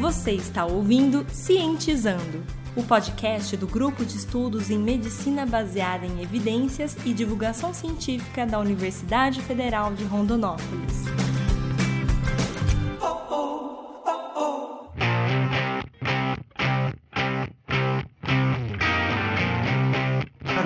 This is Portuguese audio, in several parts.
Você está ouvindo Cientizando, o podcast do Grupo de Estudos em Medicina Baseada em Evidências e Divulgação Científica da Universidade Federal de Rondonópolis.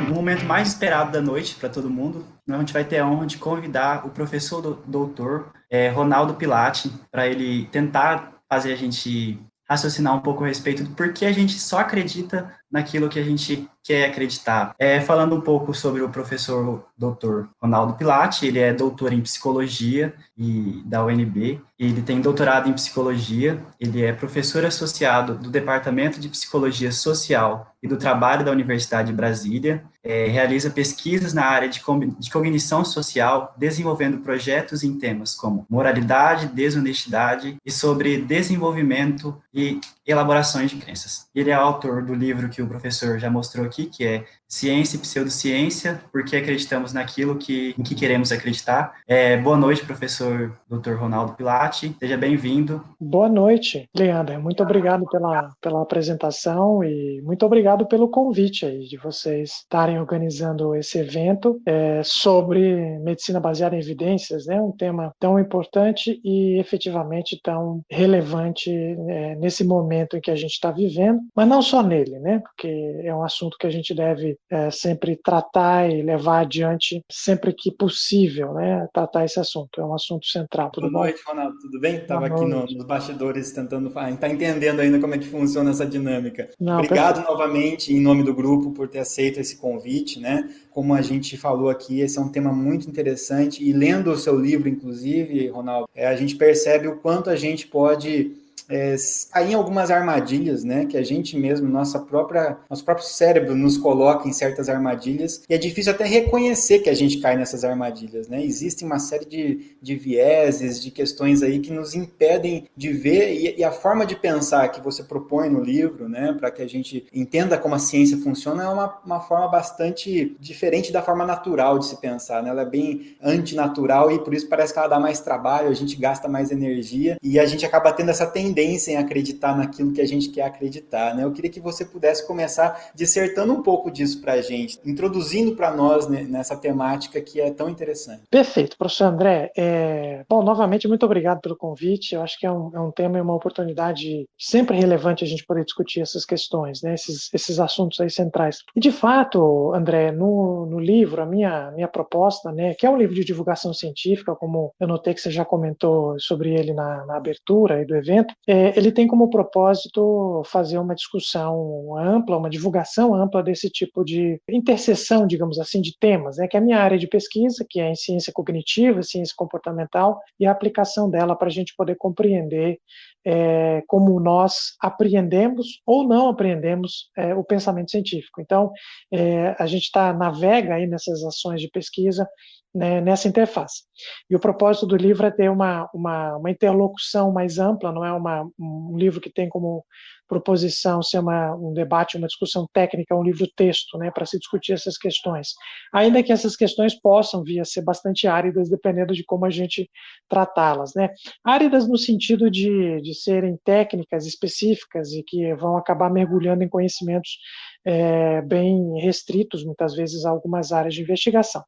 No momento mais esperado da noite para todo mundo, a gente vai ter a honra de convidar o professor do, doutor é, Ronaldo Pilati para ele tentar fazer a gente raciocinar um pouco a respeito do porquê a gente só acredita naquilo que a gente quer acreditar. É, falando um pouco sobre o professor Dr. Ronaldo Pilati, ele é doutor em psicologia e da UNB, ele tem doutorado em psicologia, ele é professor associado do Departamento de Psicologia Social e do Trabalho da Universidade de Brasília, é, realiza pesquisas na área de, de cognição social, desenvolvendo projetos em temas como moralidade, desonestidade e sobre desenvolvimento e elaborações de crenças. Ele é autor do livro que o professor já mostrou aqui, que é Ciência e Pseudociência, porque acreditamos naquilo que, em que queremos acreditar. É, boa noite, professor Dr. Ronaldo Pilati, seja bem-vindo. Boa noite, Leandro, muito obrigado pela, pela apresentação e muito obrigado pelo convite aí de vocês estarem organizando esse evento é, sobre medicina baseada em evidências, né, um tema tão importante e efetivamente tão relevante é, nesse momento em que a gente está vivendo, mas não só nele, né, porque é um assunto que a gente deve é, sempre tratar e levar adiante sempre que possível, né? Tratar esse assunto. É um assunto central. Tudo Boa bom? noite, Ronaldo. Tudo bem? Estava aqui no, nos bastidores tentando está entendendo ainda como é que funciona essa dinâmica. Não, Obrigado perfeito. novamente em nome do grupo por ter aceito esse convite, né? Como a gente falou aqui, esse é um tema muito interessante e lendo o seu livro, inclusive, Ronaldo, é, a gente percebe o quanto a gente pode é, cair em algumas armadilhas, né? Que a gente mesmo, nossa própria, nosso próprio cérebro nos coloca em certas armadilhas e é difícil até reconhecer que a gente cai nessas armadilhas, né? Existe uma série de, de vieses, de questões aí que nos impedem de ver e, e a forma de pensar que você propõe no livro, né? Para que a gente entenda como a ciência funciona é uma, uma forma bastante diferente da forma natural de se pensar, né? Ela é bem antinatural e por isso parece que ela dá mais trabalho, a gente gasta mais energia e a gente acaba tendo essa tendência tendência em acreditar naquilo que a gente quer acreditar. Né? Eu queria que você pudesse começar dissertando um pouco disso para a gente, introduzindo para nós né, nessa temática que é tão interessante. Perfeito, professor André. É... Bom, novamente, muito obrigado pelo convite. Eu acho que é um, é um tema e uma oportunidade sempre relevante a gente poder discutir essas questões, né? esses, esses assuntos aí centrais. E, de fato, André, no, no livro, a minha, minha proposta, né, que é um livro de divulgação científica, como eu notei que você já comentou sobre ele na, na abertura do evento, é, ele tem como propósito fazer uma discussão ampla, uma divulgação ampla desse tipo de interseção, digamos assim, de temas, né, que é a minha área de pesquisa, que é em ciência cognitiva, ciência comportamental, e a aplicação dela para a gente poder compreender é, como nós apreendemos ou não apreendemos é, o pensamento científico. Então, é, a gente está navega aí nessas ações de pesquisa né, nessa interface. E o propósito do livro é ter uma, uma, uma interlocução mais ampla, não é uma, um livro que tem como proposição ser uma, um debate, uma discussão técnica, um livro-texto, né, para se discutir essas questões. Ainda que essas questões possam vir a ser bastante áridas, dependendo de como a gente tratá-las. Né. Áridas no sentido de, de serem técnicas específicas e que vão acabar mergulhando em conhecimentos é, bem restritos, muitas vezes, a algumas áreas de investigação.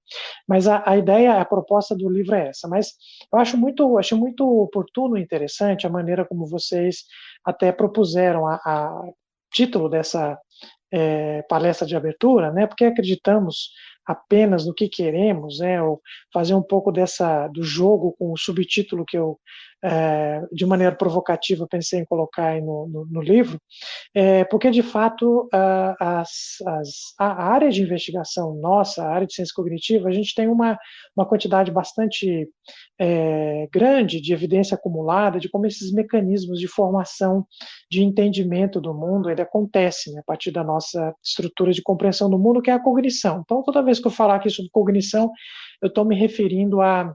Mas a, a, ideia, a proposta do livro é essa. Mas eu acho muito, acho muito oportuno e interessante a maneira como vocês até propuseram a, a título dessa é, palestra de abertura, né? Porque acreditamos apenas no que queremos, né, ou fazer um pouco dessa do jogo com o subtítulo que eu é, de maneira provocativa pensei em colocar aí no, no, no livro, é, porque de fato a, a área de investigação nossa, a área de ciência cognitiva, a gente tem uma, uma quantidade bastante é, grande de evidência acumulada de como esses mecanismos de formação de entendimento do mundo ele acontece né, a partir da nossa estrutura de compreensão do mundo, que é a cognição. Então, toda vez que eu falar aqui sobre cognição, eu estou me referindo a,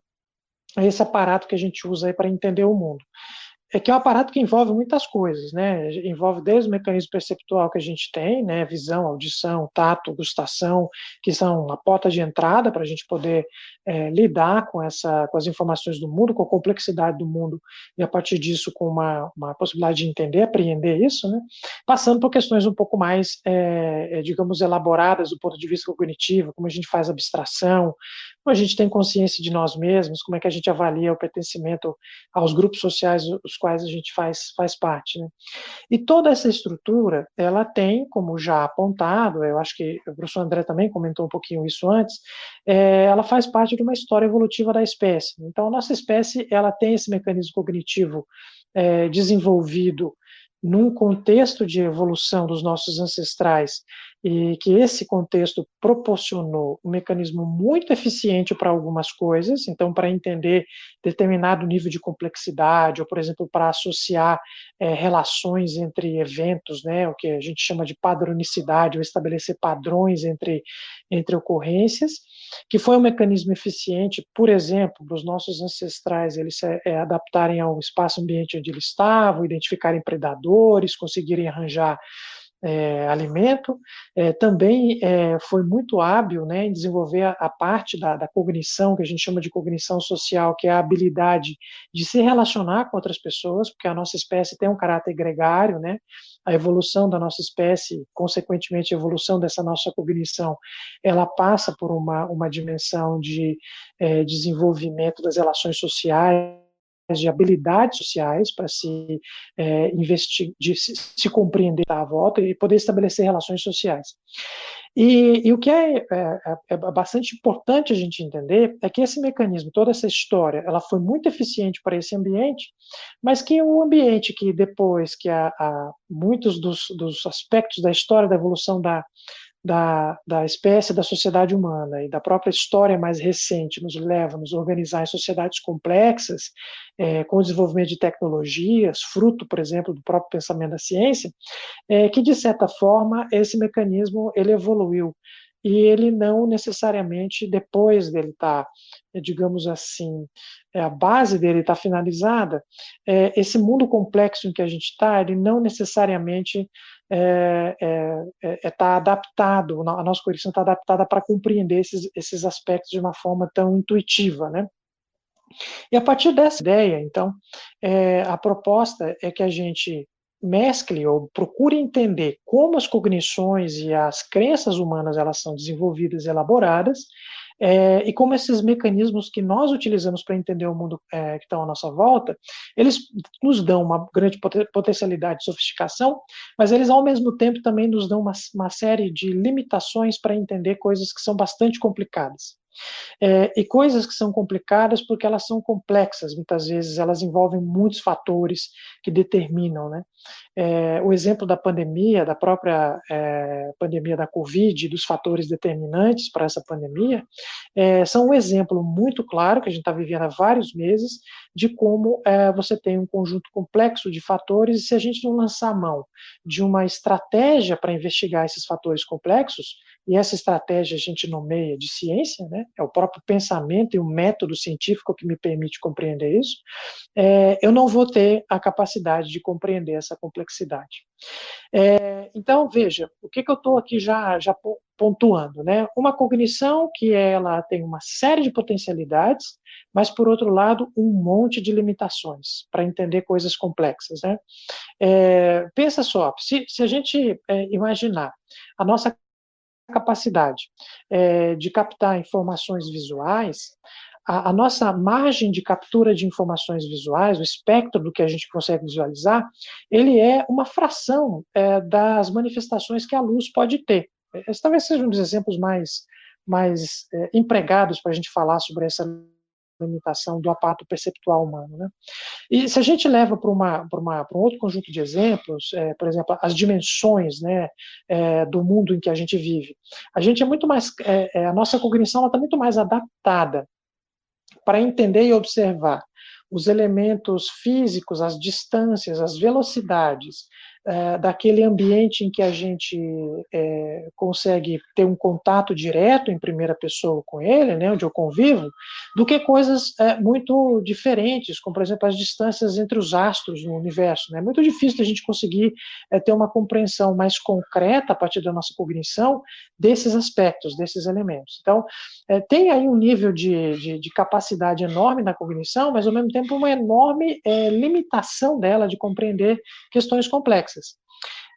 a, esse aparato que a gente usa para entender o mundo. É que é um aparato que envolve muitas coisas, né? Envolve desde o mecanismo perceptual que a gente tem, né? Visão, audição, tato, gustação, que são a porta de entrada para a gente poder é, lidar com essa, com as informações do mundo, com a complexidade do mundo e a partir disso com uma, uma possibilidade de entender, apreender isso, né? Passando por questões um pouco mais, é, é digamos, elaboradas do ponto de vista cognitivo, como a gente faz abstração, a gente tem consciência de nós mesmos, como é que a gente avalia o pertencimento aos grupos sociais os quais a gente faz, faz parte. Né? E toda essa estrutura, ela tem, como já apontado, eu acho que o professor André também comentou um pouquinho isso antes, é, ela faz parte de uma história evolutiva da espécie. Então, a nossa espécie, ela tem esse mecanismo cognitivo é, desenvolvido num contexto de evolução dos nossos ancestrais e que esse contexto proporcionou um mecanismo muito eficiente para algumas coisas, então para entender determinado nível de complexidade, ou por exemplo para associar é, relações entre eventos, né, o que a gente chama de padronicidade, ou estabelecer padrões entre, entre ocorrências, que foi um mecanismo eficiente, por exemplo, dos nossos ancestrais eles se é, adaptarem ao espaço ambiente onde eles estavam, identificarem predadores, conseguirem arranjar é, alimento, é, também é, foi muito hábil né, em desenvolver a, a parte da, da, cognição, que a gente chama de cognição social, que é a habilidade de se relacionar com outras pessoas, porque a nossa espécie tem um caráter gregário, né, a evolução da nossa espécie, consequentemente a evolução dessa nossa cognição, ela passa por uma, uma dimensão de é, desenvolvimento das relações sociais, de habilidades sociais para se é, investir, de se, se, compreender à volta e poder estabelecer relações sociais. E, e o que é, é, é, é, bastante importante a gente entender é que esse mecanismo, toda essa história, ela foi muito eficiente para esse ambiente, mas que o ambiente que depois que a, a muitos dos, dos aspectos da história da evolução da da, da espécie, da sociedade humana e da própria história mais recente nos leva a nos organizar em sociedades complexas, é, com o desenvolvimento de tecnologias, fruto, por exemplo, do próprio pensamento da ciência, é, que, de certa forma, esse mecanismo ele evoluiu e ele não necessariamente, depois dele estar, tá, digamos assim, é, a base dele está finalizada, é, esse mundo complexo em que a gente está, ele não necessariamente está é, é, é, é tá adaptado, a nossa cognição está adaptada para compreender esses, esses aspectos de uma forma tão intuitiva, né? E a partir dessa ideia, então, é, a proposta é que a gente mescle ou procure entender como as cognições e as crenças humanas elas são desenvolvidas e elaboradas, é, e como esses mecanismos que nós utilizamos para entender o mundo é, que está à nossa volta, eles nos dão uma grande potencialidade de sofisticação, mas eles ao mesmo tempo também nos dão uma, uma série de limitações para entender coisas que são bastante complicadas. É, e coisas que são complicadas porque elas são complexas, muitas vezes elas envolvem muitos fatores que determinam, né? É, o exemplo da pandemia, da própria é, pandemia da Covid, dos fatores determinantes para essa pandemia, é, são um exemplo muito claro que a gente está vivendo há vários meses de como é, você tem um conjunto complexo de fatores e se a gente não lançar mão de uma estratégia para investigar esses fatores complexos, e essa estratégia a gente nomeia de ciência, né? é o próprio pensamento e o método científico que me permite compreender isso, é, eu não vou ter a capacidade de compreender essa complexidade. É, então, veja, o que, que eu estou aqui já, já pontuando, né? Uma cognição que ela tem uma série de potencialidades, mas, por outro lado, um monte de limitações para entender coisas complexas, né? É, pensa só, se, se a gente é, imaginar a nossa capacidade é, de captar informações visuais, a, a, nossa margem de captura de informações visuais, o espectro do que a gente consegue visualizar, ele é uma fração é, das manifestações que a luz pode ter. Esses talvez sejam um dos exemplos mais, mais é, empregados para a gente falar sobre essa limitação do aparato perceptual humano. Né? E se a gente leva para uma, uma, um outro conjunto de exemplos, é, por exemplo, as dimensões né, é, do mundo em que a gente vive, a gente é muito mais, é, é a nossa cognição está muito mais adaptada para entender e observar os elementos físicos, as distâncias, as velocidades, daquele ambiente em que a gente é, consegue ter um contato direto em primeira pessoa com ele, né, onde eu convivo, do que coisas é, muito diferentes, como por exemplo as distâncias entre os astros no universo. Né? É muito difícil a gente conseguir é, ter uma compreensão mais concreta a partir da nossa cognição desses aspectos, desses elementos. Então, é, tem aí um nível de, de, de, capacidade enorme na cognição, mas ao mesmo tempo uma enorme é, limitação dela de compreender questões complexas.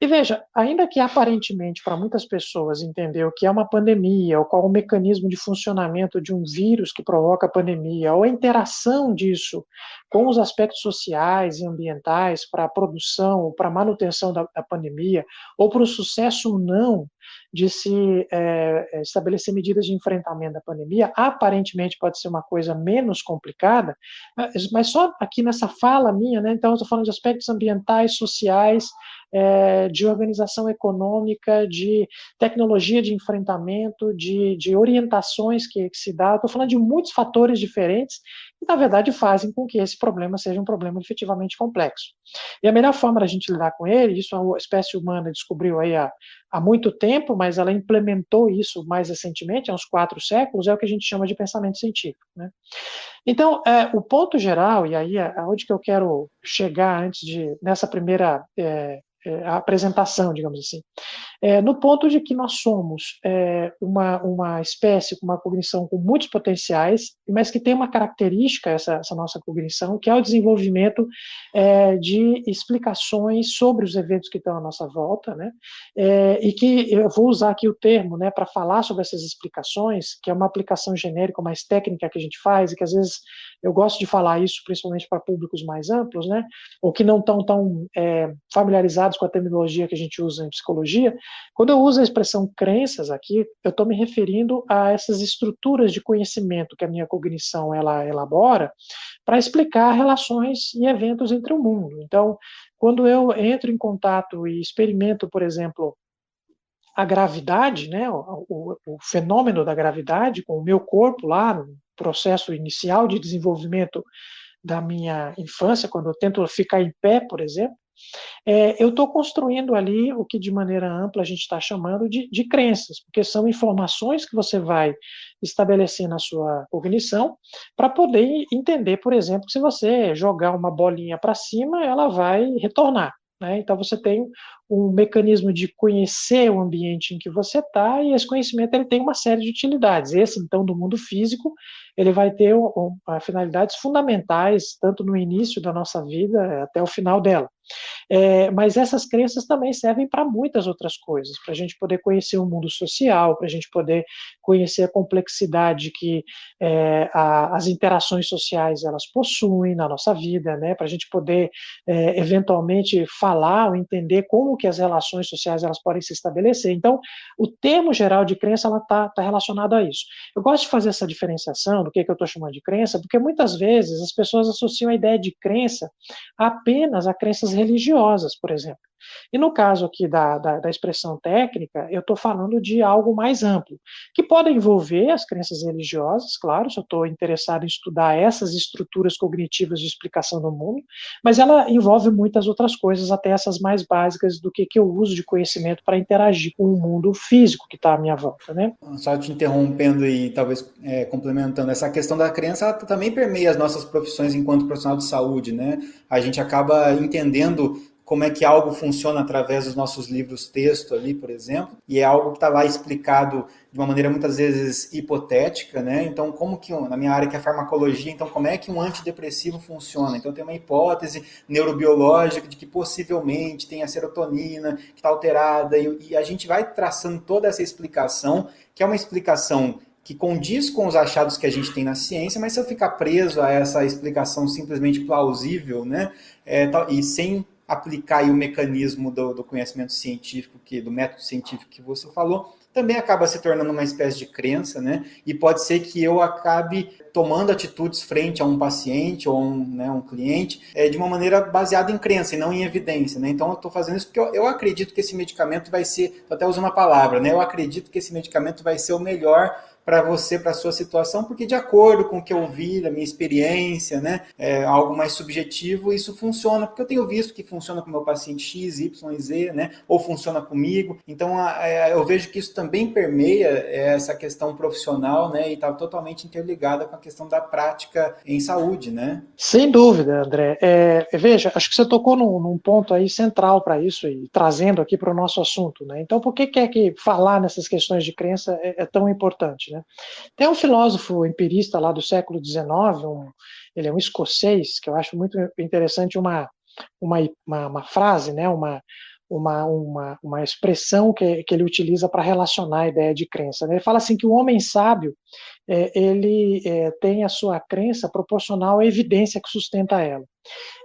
E veja, ainda que aparentemente para muitas pessoas entender o que é uma pandemia, ou qual o mecanismo de funcionamento de um vírus que provoca a pandemia, ou a interação disso com os aspectos sociais e ambientais para a produção, para a manutenção da, da pandemia, ou para o sucesso ou não de se é, estabelecer medidas de enfrentamento da pandemia, aparentemente pode ser uma coisa menos complicada, mas só aqui nessa fala minha, né, então eu estou falando de aspectos ambientais, sociais, é, de organização econômica, de tecnologia de enfrentamento, de, de orientações que, que se dá. Estou falando de muitos fatores diferentes na verdade, fazem com que esse problema seja um problema efetivamente complexo. E a melhor forma da gente lidar com ele, isso a espécie humana descobriu aí há, há muito tempo, mas ela implementou isso mais recentemente, há uns quatro séculos, é o que a gente chama de pensamento científico. Né? Então, é, o ponto geral, e aí é onde que eu quero chegar antes de, nessa primeira é, é, apresentação, digamos assim, é, no ponto de que nós somos é, uma, uma espécie com uma cognição com muitos potenciais, mas que tem uma característica, essa, essa nossa cognição, que é o desenvolvimento é, de explicações sobre os eventos que estão à nossa volta, né, é, e que eu vou usar aqui o termo né, para falar sobre essas explicações, que é uma aplicação genérica, mais técnica que a gente faz, e que às vezes eu gosto de falar isso principalmente para públicos mais amplos, né, ou que não estão tão é, familiarizados com a terminologia que a gente usa em psicologia. Quando eu uso a expressão crenças aqui, eu estou me referindo a essas estruturas de conhecimento que a minha cognição ela elabora para explicar relações e eventos entre o mundo. Então, quando eu entro em contato e experimento, por exemplo, a gravidade, né, o, o, o, fenômeno da gravidade com o meu corpo lá no processo inicial de desenvolvimento da minha infância, quando eu tento ficar em pé, por exemplo, é, eu estou construindo ali o que de maneira ampla a gente está chamando de, de crenças, porque são informações que você vai estabelecer na sua cognição para poder entender, por exemplo, se você jogar uma bolinha para cima, ela vai retornar. Né? Então você tem um mecanismo de conhecer o ambiente em que você está, e esse conhecimento ele tem uma série de utilidades. Esse, então, do mundo físico, ele vai ter um, um, finalidades fundamentais, tanto no início da nossa vida até o final dela. É, mas essas crenças também servem para muitas outras coisas, para a gente poder conhecer o mundo social, para a gente poder conhecer a complexidade que é, a, as interações sociais elas possuem na nossa vida, né, para a gente poder é, eventualmente falar ou entender como que as relações sociais elas podem se estabelecer. Então, o termo geral de crença ela está tá relacionado a isso. Eu gosto de fazer essa diferenciação do que, que eu estou chamando de crença, porque muitas vezes as pessoas associam a ideia de crença apenas a crenças religiosas, por exemplo. E no caso aqui da, da, da expressão técnica, eu estou falando de algo mais amplo, que pode envolver as crenças religiosas, claro, se eu estou interessado em estudar essas estruturas cognitivas de explicação do mundo, mas ela envolve muitas outras coisas, até essas mais básicas do que, que eu uso de conhecimento para interagir com o mundo físico que está à minha volta. Né? Só te interrompendo e talvez é, complementando, essa questão da crença também permeia as nossas profissões enquanto profissional de saúde, né? A gente acaba entendendo como é que algo funciona através dos nossos livros texto ali, por exemplo, e é algo que está lá explicado de uma maneira muitas vezes hipotética, né? Então, como que na minha área que é farmacologia, então como é que um antidepressivo funciona? Então tem uma hipótese neurobiológica de que possivelmente tem a serotonina que está alterada e, e a gente vai traçando toda essa explicação, que é uma explicação que condiz com os achados que a gente tem na ciência, mas se eu ficar preso a essa explicação simplesmente plausível, né, é, e sem aplicar o mecanismo do, do, conhecimento científico, que, do método científico que você falou, também acaba se tornando uma espécie de crença, né? E pode ser que eu acabe tomando atitudes frente a um paciente ou um, né, um cliente é, de uma maneira baseada em crença e não em evidência, né? Então eu estou fazendo isso porque eu, eu, acredito que esse medicamento vai ser, até usando uma palavra, né? Eu acredito que esse medicamento vai ser o melhor para você, para a sua situação, porque de acordo com o que eu vi, da minha experiência, né, é algo mais subjetivo, isso funciona, porque eu tenho visto que funciona com meu paciente X, Y, Z, né, ou funciona comigo. Então, eu vejo que isso também permeia essa questão profissional, né, e está totalmente interligada com a questão da prática em saúde, né? Sem dúvida, André. É, veja, acho que você tocou num, num ponto aí central para isso e trazendo aqui para o nosso assunto, né? Então, por que, que é que falar nessas questões de crença é, é tão importante, né? Tem um filósofo empirista lá do século XIX, um, ele é um escocês, que eu acho muito interessante uma, uma, uma, uma frase, né? Uma, uma, uma, uma expressão que, que ele utiliza para relacionar a ideia de crença. Né? Ele fala assim que o homem sábio é, ele é, tem a sua crença proporcional à evidência que sustenta ela.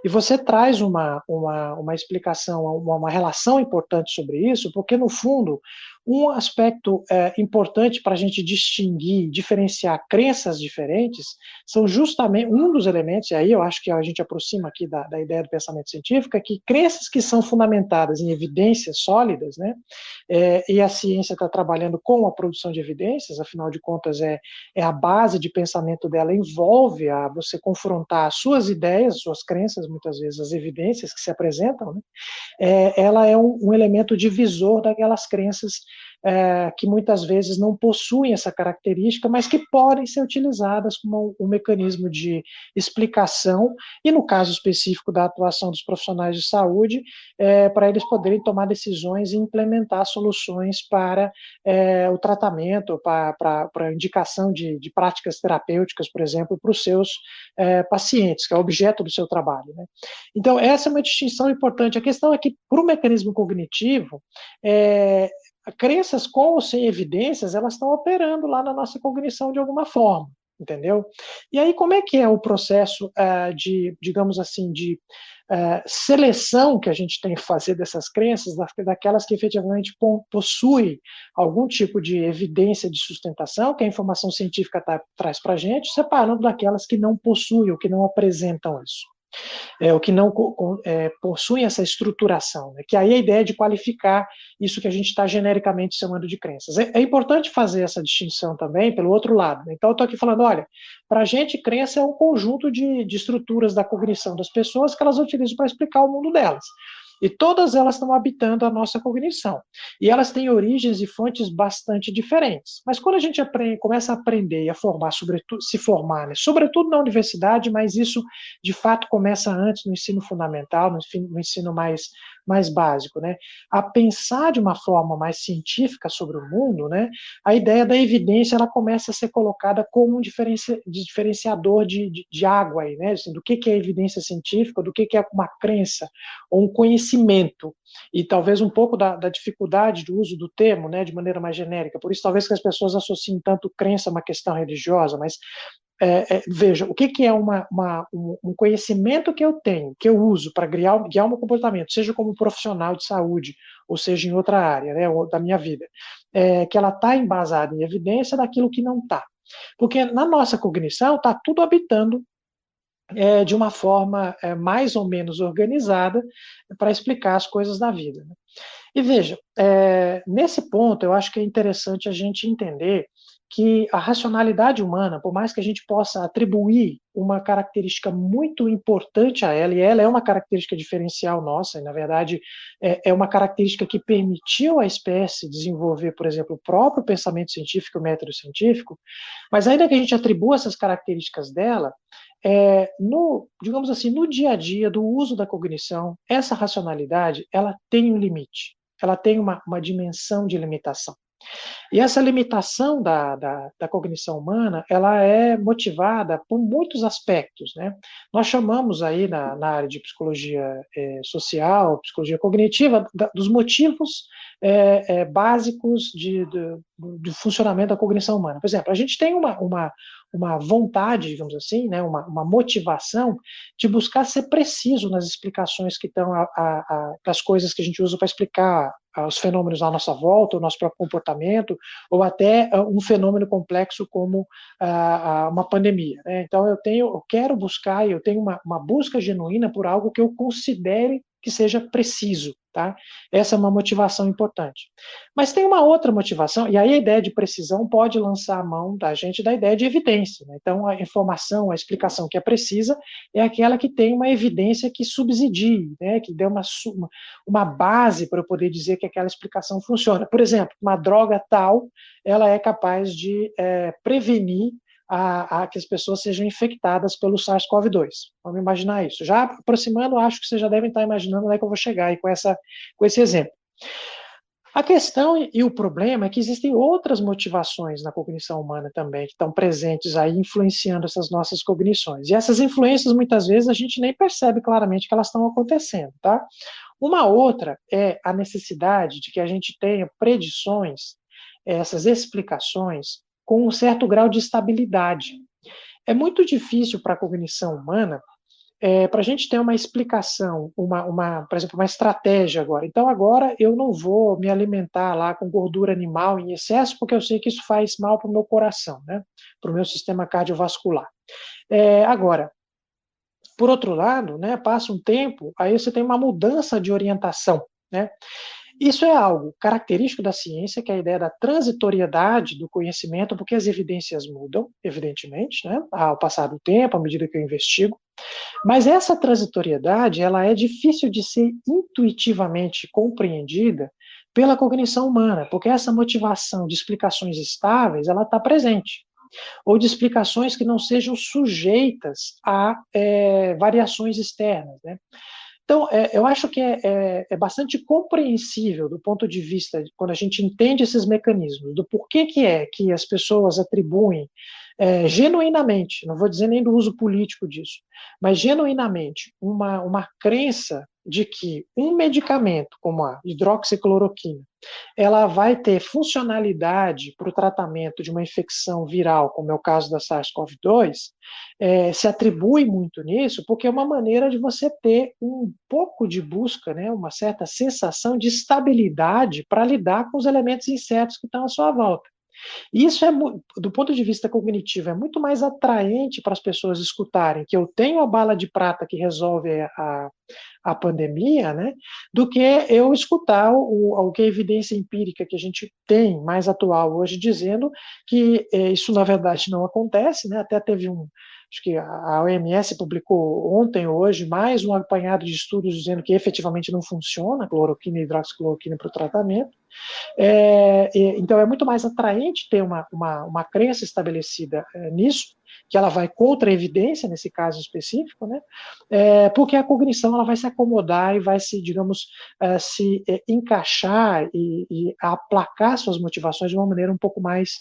E você traz uma, uma, uma explicação, uma, uma relação importante sobre isso, porque, no fundo, um aspecto é, importante para a gente distinguir, diferenciar crenças diferentes, são justamente um dos elementos, e aí eu acho que a gente aproxima aqui da, da ideia do pensamento científico, é que crenças que são fundamentadas em evidências sólidas, né, é, e a ciência está trabalhando com a produção de evidências, afinal de contas, é, é a base de pensamento dela, envolve a você confrontar as suas ideias, suas crenças, muitas vezes as evidências que se apresentam, né, é, ela é um, um elemento divisor daquelas crenças é, que muitas vezes não possuem essa característica, mas que podem ser utilizadas como um, um mecanismo de explicação, e no caso específico da atuação dos profissionais de saúde, é, para eles poderem tomar decisões e implementar soluções para é, o tratamento, para, para, para a indicação de, de, práticas terapêuticas, por exemplo, para os seus é, pacientes, que é objeto do seu trabalho. Né? Então, essa é uma distinção importante. A questão é que, para o mecanismo cognitivo, é, crenças com ou sem evidências, elas estão operando lá na nossa cognição de alguma forma, entendeu? E aí, como é que é o processo uh, de, digamos assim, de uh, seleção que a gente tem que fazer dessas crenças, daquelas que efetivamente possuem algum tipo de evidência de sustentação, que a informação científica tá, traz para a gente, separando daquelas que não possuem ou que não apresentam isso é, o que não é, possuem essa estruturação, né, que aí é a ideia de qualificar isso que a gente está genericamente chamando de crenças. É, é, importante fazer essa distinção também pelo outro lado. Né? Então, eu estou aqui falando, olha, para a gente, crença é um conjunto de, de estruturas da cognição das pessoas que elas utilizam para explicar o mundo delas. E todas elas estão habitando a nossa cognição. E elas têm origens e fontes bastante diferentes. Mas quando a gente aprende, começa a aprender e a formar, sobretudo, se formar, né, sobretudo na universidade, mas isso de fato começa antes no ensino fundamental, no ensino mais mais básico, né? A pensar de uma forma mais científica sobre o mundo, né? A ideia da evidência ela começa a ser colocada como um diferencia, diferenciador de, de, de, água aí, né? Assim, do que, que é evidência científica, do que, que é uma crença ou um conhecimento e talvez um pouco da, da, dificuldade do uso do termo, né, de maneira mais genérica. Por isso, talvez que as pessoas associem tanto crença a uma questão religiosa, mas é, é, veja, o que, que é uma, uma, um conhecimento que eu tenho, que eu uso para guiar, guiar o meu comportamento, seja como profissional de saúde, ou seja em outra área né, da minha vida, é, que ela está embasada em evidência daquilo que não está. Porque na nossa cognição está tudo habitando é, de uma forma é, mais ou menos organizada para explicar as coisas da vida. Né? E veja, é, nesse ponto eu acho que é interessante a gente entender que a racionalidade humana, por mais que a gente possa atribuir uma característica muito importante a ela, e ela é uma característica diferencial nossa, e na verdade é, é uma característica que permitiu à espécie desenvolver, por exemplo, o próprio pensamento científico, o método científico, mas ainda que a gente atribua essas características dela, é, no, digamos assim, no dia a dia do uso da cognição, essa racionalidade, ela tem um limite, ela tem uma, uma dimensão de limitação. E essa limitação da, da, da, cognição humana, ela é motivada por muitos aspectos, né? Nós chamamos aí na, na área de psicologia é, social, psicologia cognitiva, da, dos motivos é, é, básicos de, de, do funcionamento da cognição humana. Por exemplo, a gente tem uma, uma, uma vontade, digamos assim, né, uma, uma motivação de buscar ser preciso nas explicações que estão a, a, das coisas que a gente usa para explicar os fenômenos à nossa volta, o nosso próprio comportamento, ou até um fenômeno complexo como uma pandemia. Né? Então eu tenho, eu quero buscar, eu tenho uma, uma busca genuína por algo que eu considere que seja preciso. Tá? Essa é uma motivação importante. Mas tem uma outra motivação, e aí a ideia de precisão pode lançar a mão da gente da ideia de evidência. Né? Então, a informação, a explicação que é precisa é aquela que tem uma evidência que subsidie, né? que dê uma, uma base para eu poder dizer que aquela explicação funciona. Por exemplo, uma droga tal, ela é capaz de é, prevenir a, a, que as pessoas sejam infectadas pelo SARS-CoV-2. Vamos imaginar isso. Já aproximando, acho que vocês já devem estar imaginando onde é que eu vou chegar aí com, essa, com esse exemplo. A questão e o problema é que existem outras motivações na cognição humana também, que estão presentes aí, influenciando essas nossas cognições. E essas influências, muitas vezes, a gente nem percebe claramente que elas estão acontecendo, tá? Uma outra é a necessidade de que a gente tenha predições, essas explicações, com um certo grau de estabilidade. É muito difícil para a cognição humana, é, para a gente ter uma explicação, uma, uma, por exemplo, uma estratégia agora. Então, agora eu não vou me alimentar lá com gordura animal em excesso, porque eu sei que isso faz mal para o meu coração, né? para o meu sistema cardiovascular. É, agora, por outro lado, né, passa um tempo, aí você tem uma mudança de orientação. Né? Isso é algo característico da ciência, que é a ideia da transitoriedade do conhecimento, porque as evidências mudam, evidentemente, né, ao passar do tempo, à medida que eu investigo. Mas essa transitoriedade, ela é difícil de ser intuitivamente compreendida pela cognição humana, porque essa motivação de explicações estáveis, ela está presente ou de explicações que não sejam sujeitas a é, variações externas. Né? Então, é, eu acho que é, é, é, bastante compreensível do ponto de vista, quando a gente entende esses mecanismos, do porquê que é que as pessoas atribuem é, genuinamente, não vou dizer nem do uso político disso, mas genuinamente, uma, uma crença de que um medicamento como a hidroxicloroquina, ela vai ter funcionalidade para o tratamento de uma infecção viral, como é o caso da SARS-CoV-2, é, se atribui muito nisso, porque é uma maneira de você ter um pouco de busca, né, uma certa sensação de estabilidade para lidar com os elementos incertos que estão à sua volta. Isso é, do ponto de vista cognitivo, é muito mais atraente para as pessoas escutarem que eu tenho a bala de prata que resolve a, a pandemia, né, do que eu escutar o, o que a evidência empírica que a gente tem mais atual hoje dizendo que é, isso na verdade não acontece, né, até teve um, acho que a OMS publicou ontem ou hoje mais um apanhado de estudos dizendo que efetivamente não funciona cloroquina e hidroxicloroquina para o tratamento. É, então é muito mais atraente ter uma, uma, uma crença estabelecida é, nisso que ela vai contra a evidência, nesse caso específico, né? É, porque a cognição ela vai se acomodar e vai se, digamos, é, se é, encaixar e, e, aplacar suas motivações de uma maneira um pouco mais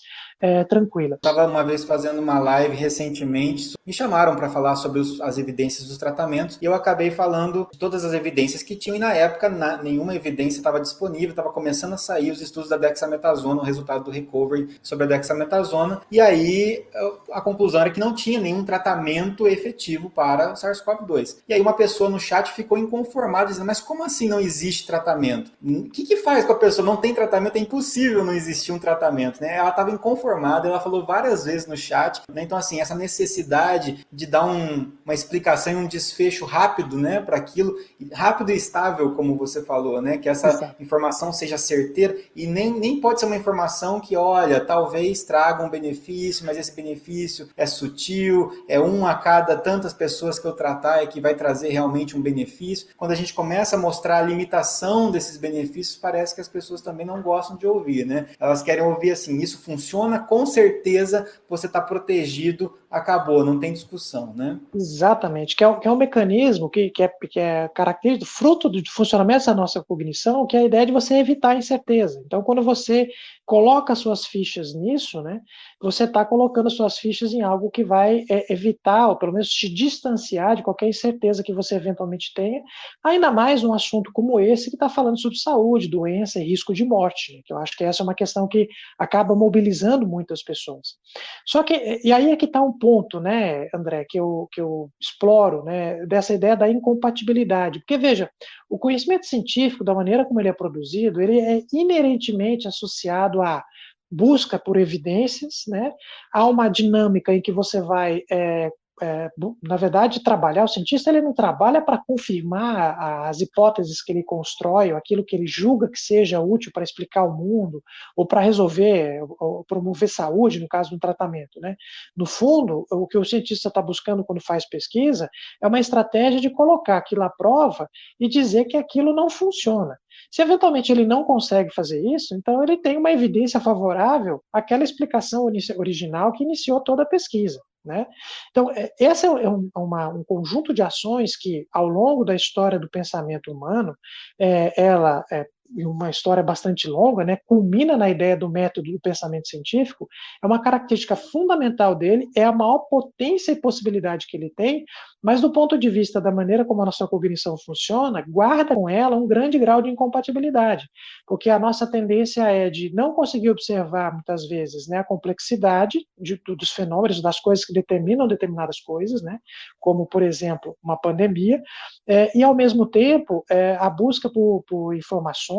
tranquila. Estava uma vez fazendo uma live recentemente, me chamaram para falar sobre os, as evidências dos tratamentos e eu acabei falando de todas as evidências que tinham e na época na, nenhuma evidência estava disponível, estava começando a sair os estudos da dexametasona, o resultado do recovery sobre a dexametasona e aí a conclusão era que não tinha nenhum tratamento efetivo para SARS-CoV-2. E aí uma pessoa no chat ficou inconformada, dizendo, mas como assim não existe tratamento? O que, que faz com a pessoa? Não tem tratamento? É impossível não existir um tratamento, né? Ela estava inconformada, ela falou várias vezes no chat, né? Então, assim, essa necessidade de dar um, uma explicação e um desfecho rápido, né, para aquilo, rápido e estável, como você falou, né? Que essa Exato. informação seja certeira e nem, nem pode ser uma informação que, olha, talvez traga um benefício, mas esse benefício é sutil, é um a cada tantas pessoas que eu tratar é que vai trazer realmente um benefício. Quando a gente começa a mostrar a limitação desses benefícios, parece que as pessoas também não gostam de ouvir, né? Elas querem ouvir assim, isso funciona, com certeza você está protegido, acabou, não tem discussão, né? Exatamente, que é, que é um mecanismo que, que, é, que é característico, fruto do funcionamento da nossa cognição, que é a ideia de você evitar a incerteza. Então, quando você coloca suas fichas nisso, né, você está colocando suas fichas em algo que vai é, evitar, ou pelo menos te distanciar de qualquer incerteza que você eventualmente tenha, ainda mais um assunto como esse que está falando sobre saúde, doença e risco de morte, né, que eu acho que essa é uma questão que acaba mobilizando muitas pessoas. Só que, e aí é que está um ponto, né, André, que eu, que eu exploro, né, dessa ideia da incompatibilidade, porque veja, o conhecimento científico, da maneira como ele é produzido, ele é inerentemente associado à busca por evidências, né? Há uma dinâmica em que você vai é, é, na verdade, trabalhar, o cientista ele não trabalha para confirmar as hipóteses que ele constrói, ou aquilo que ele julga que seja útil para explicar o mundo, ou para resolver, ou promover saúde, no caso do tratamento. Né? No fundo, o que o cientista está buscando quando faz pesquisa é uma estratégia de colocar aquilo à prova e dizer que aquilo não funciona. Se eventualmente ele não consegue fazer isso, então ele tem uma evidência favorável àquela explicação original que iniciou toda a pesquisa. Né? Então, é, esse é um, uma, um, conjunto de ações que, ao longo da história do pensamento humano, é, ela é, uma história bastante longa, né, culmina na ideia do método do pensamento científico, é uma característica fundamental dele, é a maior potência e possibilidade que ele tem, mas do ponto de vista da maneira como a nossa cognição funciona, guarda com ela um grande grau de incompatibilidade, porque a nossa tendência é de não conseguir observar muitas vezes né, a complexidade de, dos fenômenos, das coisas que determinam determinadas coisas, né, como, por exemplo, uma pandemia, é, e ao mesmo tempo é, a busca por, por informações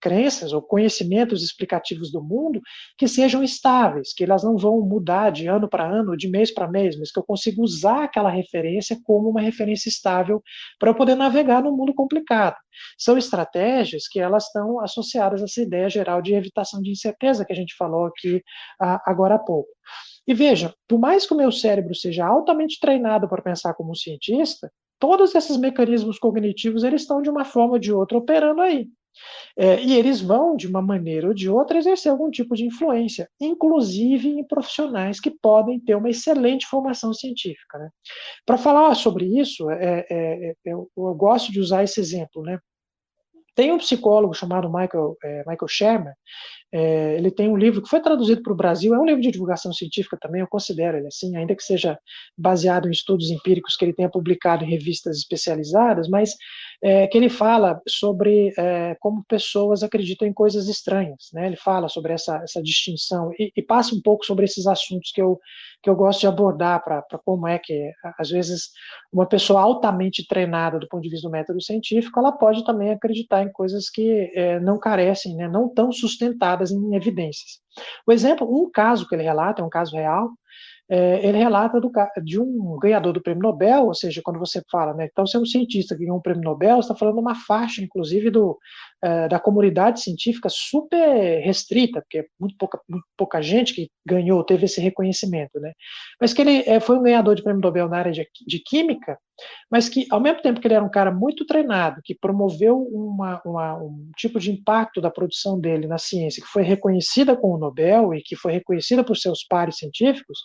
crenças ou conhecimentos explicativos do mundo que sejam estáveis, que elas não vão mudar de ano para ano, de mês para mês, mas que eu consiga usar aquela referência como uma referência estável para eu poder navegar no mundo complicado. São estratégias que elas estão associadas a essa ideia geral de evitação de incerteza que a gente falou aqui agora há pouco. E veja, por mais que o meu cérebro seja altamente treinado para pensar como um cientista, todos esses mecanismos cognitivos eles estão de uma forma ou de outra operando aí. É, e eles vão, de uma maneira ou de outra, exercer algum tipo de influência, inclusive em profissionais que podem ter uma excelente formação científica. Né? Para falar sobre isso, é, é, é, eu, eu, gosto de usar esse exemplo. Né? Tem um psicólogo chamado Michael, é, Michael Shermer, é, ele tem um livro que foi traduzido para o Brasil, é um livro de divulgação científica também, eu considero ele assim, ainda que seja baseado em estudos empíricos que ele tenha publicado em revistas especializadas, mas é, que ele fala sobre é, como pessoas acreditam em coisas estranhas, né? Ele fala sobre essa, essa distinção e, e, passa um pouco sobre esses assuntos que eu, que eu gosto de abordar para como é que, às vezes, uma pessoa altamente treinada do ponto de vista do método científico, ela pode também acreditar em coisas que é, não carecem, né, não tão sustentadas em evidências. O exemplo, um caso que ele relata, é um caso real, é, ele relata do, de um ganhador do prêmio Nobel, ou seja, quando você fala, né, então você é um cientista que ganhou um prêmio Nobel, você está falando uma faixa, inclusive, do, é, da comunidade científica super restrita, porque é muito pouca, muito pouca gente que ganhou, teve esse reconhecimento, né, mas que ele é, foi um ganhador de prêmio Nobel na área de, de Química, mas que, ao mesmo tempo que ele era um cara muito treinado, que promoveu uma, uma, um tipo de impacto da produção dele na ciência, que foi reconhecida com o Nobel e que foi reconhecida por seus pares científicos,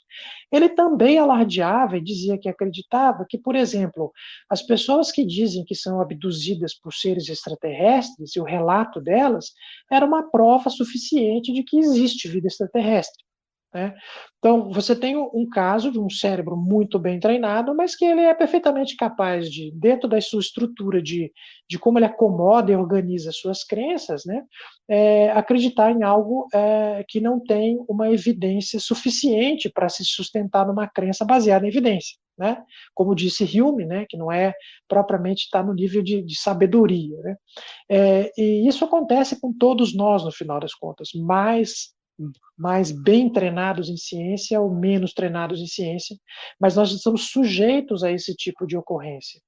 ele também alardeava e dizia que acreditava que, por exemplo, as pessoas que dizem que são abduzidas por seres extraterrestres, e o relato delas, era uma prova suficiente de que existe vida extraterrestre. Né? Então, você tem um caso de um cérebro muito bem treinado, mas que ele é perfeitamente capaz de, dentro da sua estrutura de, de como ele acomoda e organiza suas crenças, né, é, acreditar em algo é, que não tem uma evidência suficiente para se sustentar numa crença baseada em evidência. Né? Como disse Hume, né, que não é propriamente estar tá no nível de, de sabedoria. Né? É, e isso acontece com todos nós, no final das contas, mas mais bem treinados em ciência ou menos treinados em ciência, mas nós estamos sujeitos a esse tipo de ocorrência.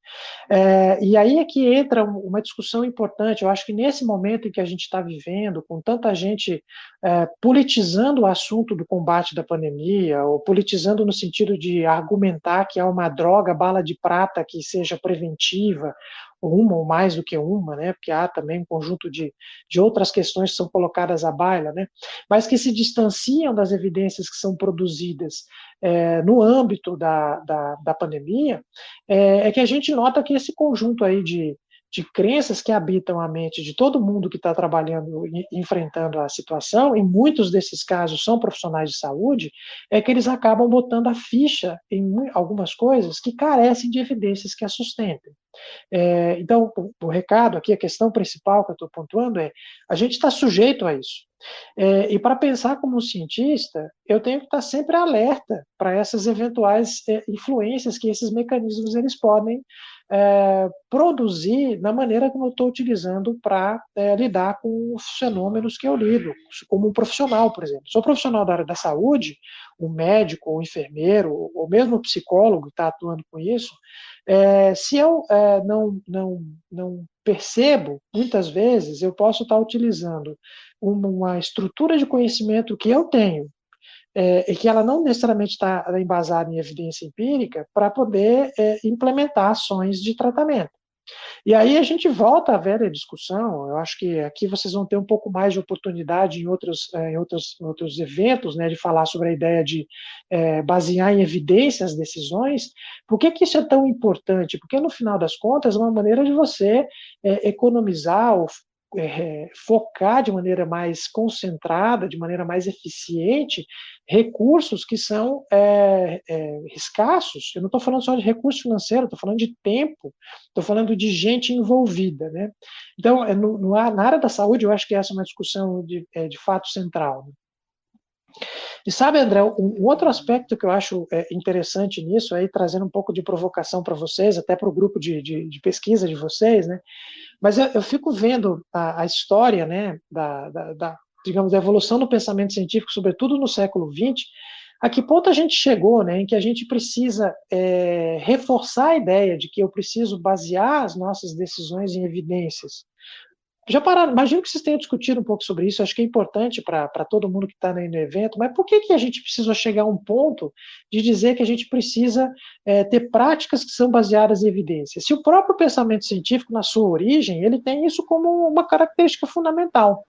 É, e aí é que entra uma discussão importante. Eu acho que nesse momento em que a gente está vivendo, com tanta gente é, politizando o assunto do combate da pandemia, ou politizando no sentido de argumentar que há uma droga, bala de prata, que seja preventiva, uma ou mais do que uma, né, porque há também um conjunto de, de outras questões que são colocadas à baila, né, mas que se distanciam das evidências que são produzidas é, no âmbito da, da, da pandemia, é, é, que a gente nota que esse conjunto aí de, de crenças que habitam a mente de todo mundo que está trabalhando e enfrentando a situação, e muitos desses casos são profissionais de saúde, é que eles acabam botando a ficha em algumas coisas que carecem de evidências que a sustentem. É, então, o, o, recado aqui, a questão principal que eu estou pontuando é: a gente está sujeito a isso. É, e para pensar como um cientista, eu tenho que estar tá sempre alerta para essas eventuais é, influências que esses mecanismos eles podem é, produzir na maneira como eu estou utilizando para é, lidar com os fenômenos que eu lido, como um profissional, por exemplo. Sou profissional da área da saúde, um médico, um enfermeiro, ou mesmo um psicólogo que está atuando com isso, é, se eu é, não, não, não percebo, muitas vezes, eu posso estar tá utilizando uma estrutura de conhecimento que eu tenho, é, e que ela não necessariamente está embasada em evidência empírica, para poder é, implementar ações de tratamento. E aí a gente volta à velha discussão, eu acho que aqui vocês vão ter um pouco mais de oportunidade em outros, é, em outros, outros eventos, né, de falar sobre a ideia de é, basear em evidências as decisões. Por que, que isso é tão importante? Porque, no final das contas, é uma maneira de você é, economizar ou é, focar de maneira mais concentrada, de maneira mais eficiente, recursos que são é, é, escassos. Eu não estou falando só de recurso financeiro, estou falando de tempo, estou falando de gente envolvida. Né? Então, é, no, no, na área da saúde, eu acho que essa é uma discussão de, é, de fato central. Né? E sabe, André, um, outro aspecto que eu acho é, interessante nisso, aí trazendo um pouco de provocação para vocês, até para o grupo de, de, de, pesquisa de vocês, né? Mas eu, eu fico vendo a, a história, né, da, da, da, digamos, da evolução do pensamento científico, sobretudo no século XX, a que ponto a gente chegou, né, em que a gente precisa é, reforçar a ideia de que eu preciso basear as nossas decisões em evidências, já pararam, imagino que vocês tenham discutido um pouco sobre isso, acho que é importante para todo mundo que está no evento, mas por que, que a gente precisa chegar a um ponto de dizer que a gente precisa é, ter práticas que são baseadas em evidência? Se o próprio pensamento científico, na sua origem, ele tem isso como uma característica fundamental.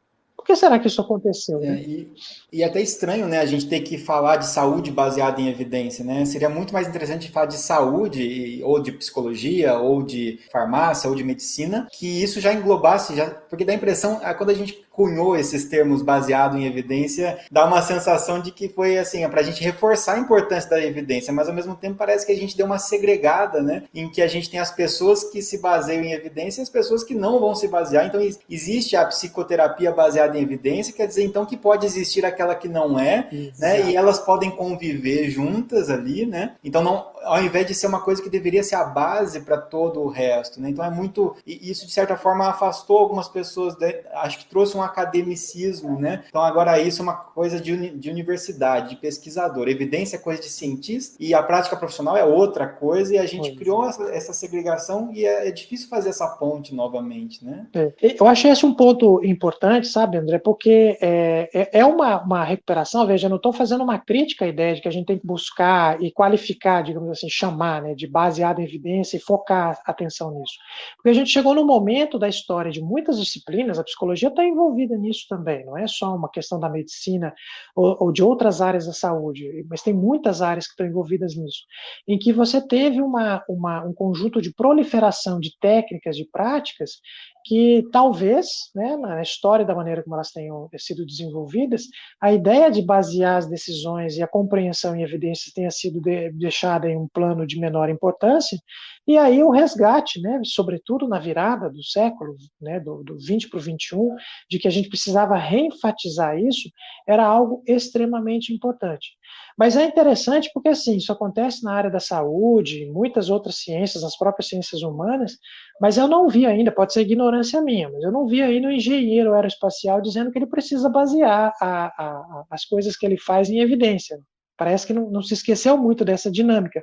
Que será que isso aconteceu? Né? É, e, e, é até estranho, né, a gente ter que falar de saúde baseada em evidência, né? Seria muito mais interessante falar de saúde, ou de psicologia, ou de farmácia, ou de medicina, que isso já englobasse, já, porque dá a impressão, é, quando a gente cunhou esses termos baseado em evidência, dá uma sensação de que foi assim, é para a gente reforçar a importância da evidência, mas ao mesmo tempo parece que a gente deu uma segregada, né? Em que a gente tem as pessoas que se baseiam em evidência e as pessoas que não vão se basear. Então existe a psicoterapia baseada em evidência, quer dizer então que pode existir aquela que não é, Exato. né? E elas podem conviver juntas ali, né? Então não, ao invés de ser uma coisa que deveria ser a base para todo o resto, né? Então é muito e isso de certa forma afastou algumas pessoas, acho que trouxe um academicismo, né? Então agora isso é uma coisa de, de universidade, de pesquisador. Evidência é coisa de cientista e a prática profissional é outra coisa e a gente pois criou é. essa, essa, segregação e é, é, difícil fazer essa ponte novamente, né? É. Eu acho esse um ponto importante, sabe, André? Porque é, é, é uma, uma recuperação, veja, eu não estou fazendo uma crítica à ideia de que a gente tem que buscar e qualificar, digamos assim, chamar, né, de baseado em evidência e focar atenção nisso. Porque a gente chegou no momento da história de muitas disciplinas, a psicologia está envolvida envolvida nisso também, não é só uma questão da medicina ou, ou, de outras áreas da saúde, mas tem muitas áreas que estão envolvidas nisso, em que você teve uma, uma, um conjunto de proliferação de técnicas, de práticas, que talvez, né, na história da maneira como elas tenham sido desenvolvidas, a ideia de basear as decisões e a compreensão em evidências tenha sido de, deixada em um plano de menor importância, e aí o resgate, né, sobretudo na virada do século, né, do, do 20 para o 21, de que a gente precisava reenfatizar isso, era algo extremamente importante. Mas é interessante porque, assim, isso acontece na área da saúde, em muitas outras ciências, nas próprias ciências humanas, mas eu não vi ainda, pode ser ignorância minha, mas eu não vi ainda o engenheiro aeroespacial dizendo que ele precisa basear a, a, as coisas que ele faz em evidência. Parece que não, não se esqueceu muito dessa dinâmica.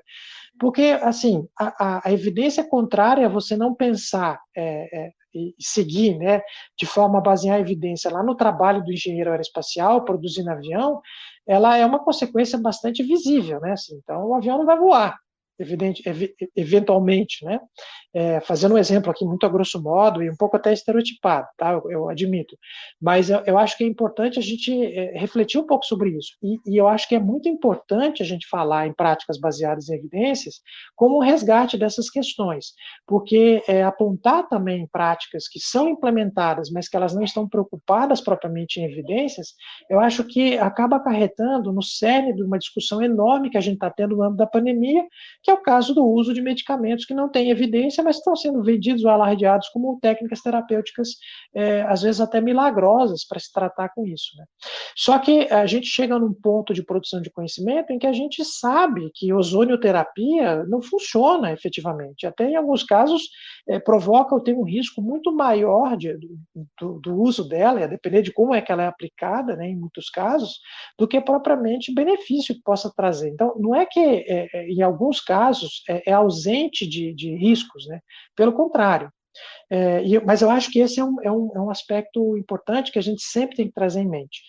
Porque, assim, a, a, a evidência contrária a você não pensar é, é, e seguir, né, de forma a basear a evidência lá no trabalho do engenheiro aeroespacial, produzindo avião, ela é uma consequência bastante visível, né, assim, então o avião não vai voar, evidente, eventualmente, né? É, fazendo um exemplo aqui muito a grosso modo e um pouco até estereotipado, tá? Eu, eu admito, mas eu, eu, acho que é importante a gente é, refletir um pouco sobre isso e, e, eu acho que é muito importante a gente falar em práticas baseadas em evidências como um resgate dessas questões, porque é, apontar também práticas que são implementadas, mas que elas não estão preocupadas propriamente em evidências, eu acho que acaba acarretando no cerne de uma discussão enorme que a gente está tendo no âmbito da pandemia, que é o caso do uso de medicamentos que não têm evidência, mas estão sendo vendidos ou alardeados como técnicas terapêuticas, é, às vezes até milagrosas, para se tratar com isso. Né? Só que a gente chega num ponto de produção de conhecimento em que a gente sabe que ozonioterapia não funciona efetivamente. Até em alguns casos é, provoca ou tem um risco muito maior de, do, do, uso dela, a depender de como é que ela é aplicada, né, em muitos casos, do que propriamente benefício que possa trazer. Então, não é que é, é em alguns casos é, é ausente de, de riscos, né? pelo contrário. É, e, mas eu acho que esse é um, é, um, é um aspecto importante que a gente sempre tem que trazer em mente.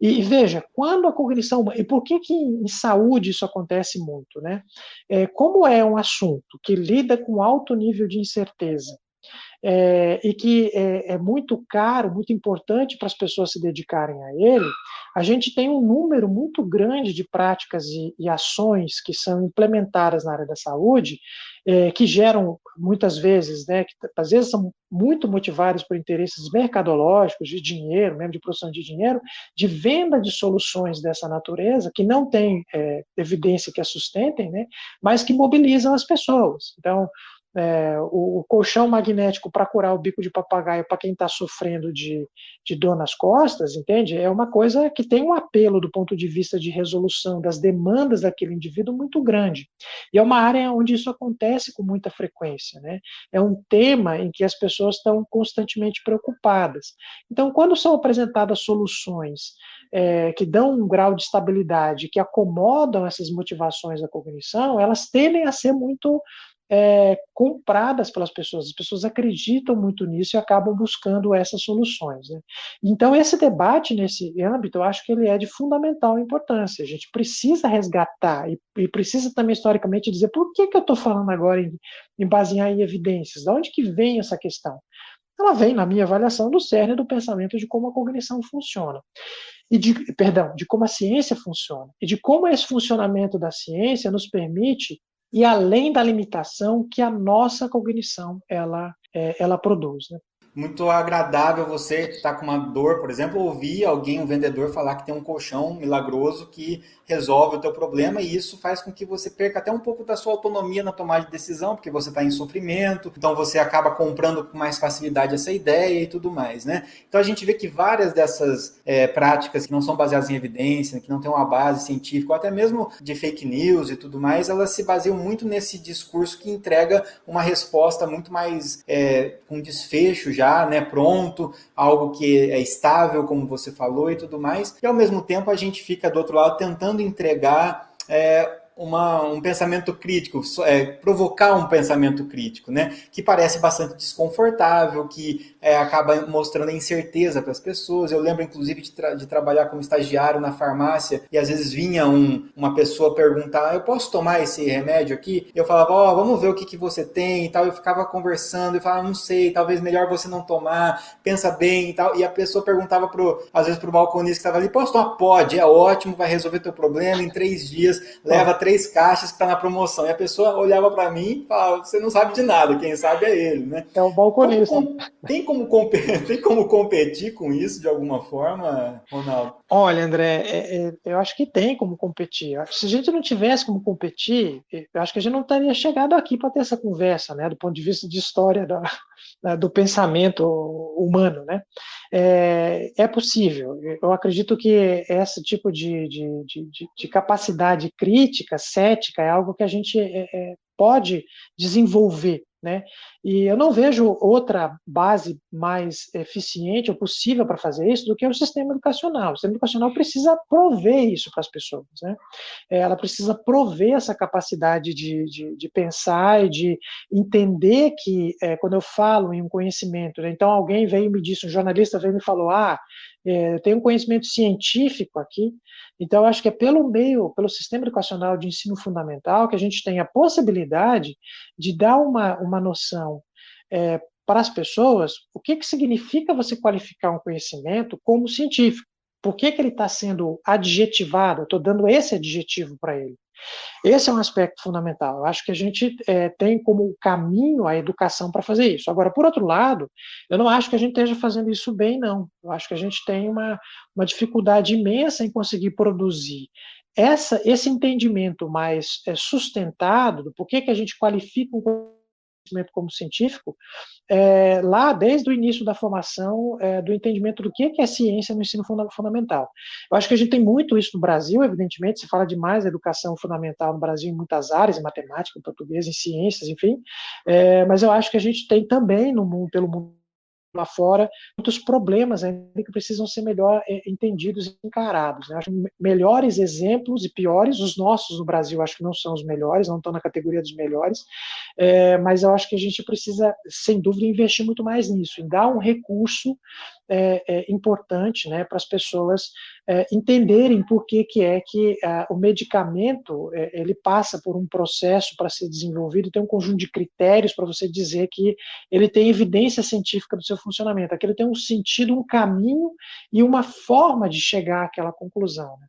E, e veja, quando a cognição. E por que, que em saúde isso acontece muito? Né? É, como é um assunto que lida com alto nível de incerteza, é, e que é, é, muito caro, muito importante para as pessoas se dedicarem a ele, a gente tem um número muito grande de práticas e, e ações que são implementadas na área da saúde, é, que geram muitas vezes, né, que às vezes são muito motivadas por interesses mercadológicos, de dinheiro, mesmo de produção de dinheiro, de venda de soluções dessa natureza, que não tem é, evidência que a sustentem, né, mas que mobilizam as pessoas. Então, é, o, o, colchão magnético para curar o bico de papagaio para quem está sofrendo de, de dor nas costas, entende? É uma coisa que tem um apelo do ponto de vista de resolução das demandas daquele indivíduo muito grande. E é uma área onde isso acontece com muita frequência, né? É um tema em que as pessoas estão constantemente preocupadas. Então, quando são apresentadas soluções é, que dão um grau de estabilidade, que acomodam essas motivações da cognição, elas tendem a ser muito é, compradas pelas pessoas. As pessoas acreditam muito nisso e acabam buscando essas soluções. Né? Então, esse debate nesse âmbito, eu acho que ele é de fundamental importância. A gente precisa resgatar e, e precisa também, historicamente, dizer por que, que eu estou falando agora em, em basear em evidências. De onde que vem essa questão? Ela vem, na minha avaliação, do cerne do pensamento de como a cognição funciona e de, perdão, de como a ciência funciona e de como esse funcionamento da ciência nos permite e além da limitação que a nossa cognição ela, é, ela produz. Né? Muito agradável você que está com uma dor, por exemplo, ouvir alguém, um vendedor, falar que tem um colchão milagroso que resolve o teu problema e isso faz com que você perca até um pouco da sua autonomia na tomada de decisão, porque você está em sofrimento, então você acaba comprando com mais facilidade essa ideia e tudo mais, né? Então a gente vê que várias dessas é, práticas que não são baseadas em evidência, que não têm uma base científica, ou até mesmo de fake news e tudo mais, elas se baseiam muito nesse discurso que entrega uma resposta muito mais é, com desfecho já já, né, pronto, algo que é estável, como você falou e tudo mais. E ao mesmo tempo a gente fica do outro lado tentando entregar é, uma, um pensamento crítico, é, provocar um pensamento crítico, né? Que parece bastante desconfortável, que é, acaba mostrando incerteza para as pessoas. Eu lembro, inclusive, de, tra de, trabalhar como estagiário na farmácia e às vezes vinha um, uma pessoa perguntar: eu posso tomar esse remédio aqui? Eu falava: ó, oh, vamos ver o que, que você tem e tal. Eu ficava conversando e falava: não sei, talvez melhor você não tomar, pensa bem e tal. E a pessoa perguntava, pro, às vezes, para o balconista que estava ali: posso tomar? Pode, é ótimo, vai resolver teu problema em três dias, leva três caixas que tá na promoção. E a pessoa olhava para mim e falava: Você não sabe de nada, quem sabe é ele, né? É o balconista. Como, tem, como competir, tem como competir com isso de alguma forma, Ronaldo? Olha, André, é, é, eu acho que tem como competir. Se a gente não tivesse como competir, eu acho que a gente não teria chegado aqui para ter essa conversa, né? Do ponto de vista de história da, do pensamento humano, né? É, é, possível. Eu acredito que esse tipo de, de, de, de capacidade crítica, cética, é algo que a gente é, é pode desenvolver né? E eu não vejo outra base mais eficiente ou possível para fazer isso do que o sistema educacional. O sistema educacional precisa prover isso para as pessoas. Né? É, ela precisa prover essa capacidade de, de, de pensar e de entender que, é, quando eu falo em um conhecimento, né? então alguém veio e me disse, um jornalista veio e me falou: ah, eu tenho um conhecimento científico aqui, então acho que é pelo meio, pelo sistema educacional de ensino fundamental, que a gente tem a possibilidade de dar uma, uma noção é, para as pessoas o que, que significa você qualificar um conhecimento como científico. Por que, que ele está sendo adjetivado? Eu estou dando esse adjetivo para ele. Esse é um aspecto fundamental. Eu acho que a gente é, tem como caminho a educação para fazer isso. Agora, por outro lado, eu não acho que a gente esteja fazendo isso bem, não. Eu acho que a gente tem uma, uma dificuldade imensa em conseguir produzir essa, esse entendimento mais é, sustentado do porquê que a gente qualifica um conhecimento como científico, é, lá desde o início da formação é, do entendimento do que é ciência no ensino fundamental. Eu acho que a gente tem muito isso no Brasil, evidentemente, se fala demais da educação fundamental no Brasil em muitas áreas, em matemática, em português, em ciências, enfim, é, mas eu acho que a gente tem também no mundo, pelo mundo lá fora, muitos problemas ainda que precisam ser melhor é, entendidos e encarados. Né? Acho melhores exemplos e piores, os nossos no Brasil acho que não são os melhores, não estão na categoria dos melhores, é, mas eu acho que a gente precisa, sem dúvida, investir muito mais nisso, em dar um recurso é, é, importante né, para as pessoas é, entenderem por que, que é que é, o medicamento é, ele passa por um processo para ser desenvolvido, tem um conjunto de critérios para você dizer que ele tem evidência científica do seu funcionamento, que ele tem um sentido, um caminho e uma forma de chegar àquela conclusão. Né?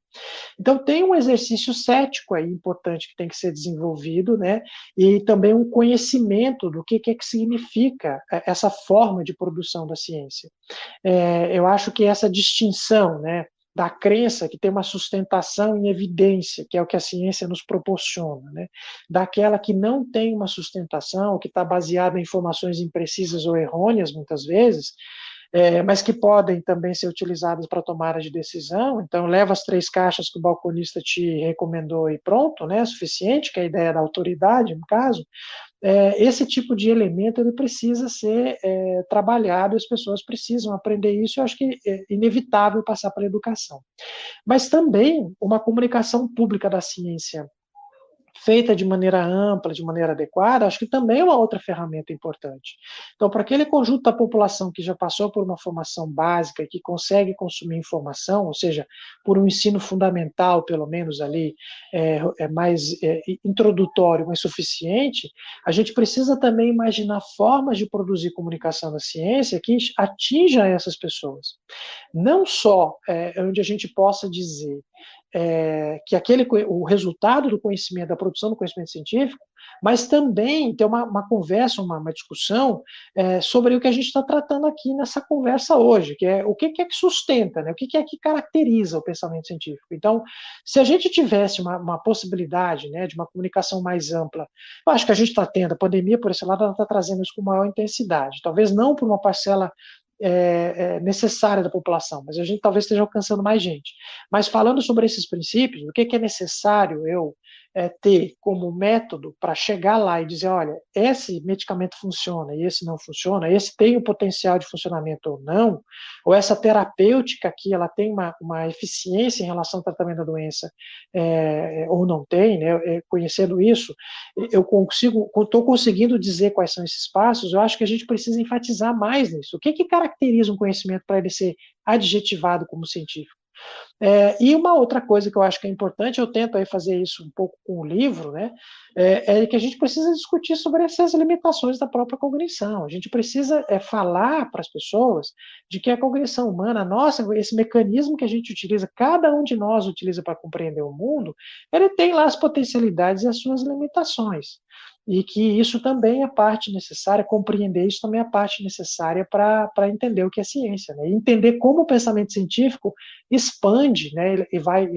Então tem um exercício cético aí importante que tem que ser desenvolvido, né? E também um conhecimento do que, que é que significa é, essa forma de produção da ciência. É, eu acho que essa distinção, né? da crença que tem uma sustentação em evidência, que é o que a ciência nos proporciona, né? daquela que não tem uma sustentação, que está baseada em informações imprecisas ou errôneas, muitas vezes, é, mas que podem também ser utilizadas para tomada de decisão. Então, leva as três caixas que o balconista te recomendou e pronto, né, suficiente, que é a ideia da autoridade, no caso. É, esse tipo de elemento ele precisa ser é, trabalhado, as pessoas precisam aprender isso, eu acho que é inevitável passar para a educação. Mas também uma comunicação pública da ciência feita de maneira ampla, de maneira adequada, acho que também é uma outra ferramenta importante. Então, para aquele conjunto da população que já passou por uma formação básica e que consegue consumir informação, ou seja, por um ensino fundamental, pelo menos ali, é, é mais é, introdutório, mas suficiente, a gente precisa também imaginar formas de produzir comunicação na ciência que atinja essas pessoas. Não só é, onde a gente possa dizer é, que aquele o resultado do conhecimento, da produção do conhecimento científico, mas também ter uma, uma conversa, uma, uma discussão é, sobre o que a gente está tratando aqui nessa conversa hoje, que é o que, que é que sustenta, né, o que, que é que caracteriza o pensamento científico. Então, se a gente tivesse uma, uma possibilidade né, de uma comunicação mais ampla, eu acho que a gente está tendo, a pandemia, por esse lado, ela está trazendo isso com maior intensidade, talvez não por uma parcela é, é, necessária da população, mas a gente talvez esteja alcançando mais gente. Mas falando sobre esses princípios, o que, que é necessário eu é, ter como método para chegar lá e dizer, olha, esse medicamento funciona e esse não funciona, esse tem o potencial de funcionamento ou não, ou essa terapêutica aqui, ela tem uma, uma eficiência em relação ao tratamento da doença é, ou não tem, né, é, conhecendo isso, eu consigo, estou conseguindo dizer quais são esses passos, eu acho que a gente precisa enfatizar mais nisso. O que, que caracteriza um conhecimento para ele ser adjetivado como científico? É, e uma outra coisa que eu acho que é importante, eu tento aí fazer isso um pouco com o livro, né, é, é que a gente precisa discutir sobre essas limitações da própria cognição. A gente precisa é, falar para as pessoas de que a cognição humana, nossa, esse mecanismo que a gente utiliza, cada um de nós utiliza para compreender o mundo, ele tem lá as potencialidades e as suas limitações e que isso também é parte necessária, compreender isso também é parte necessária para entender o que é ciência, né? Entender como o pensamento científico expande, né? E vai,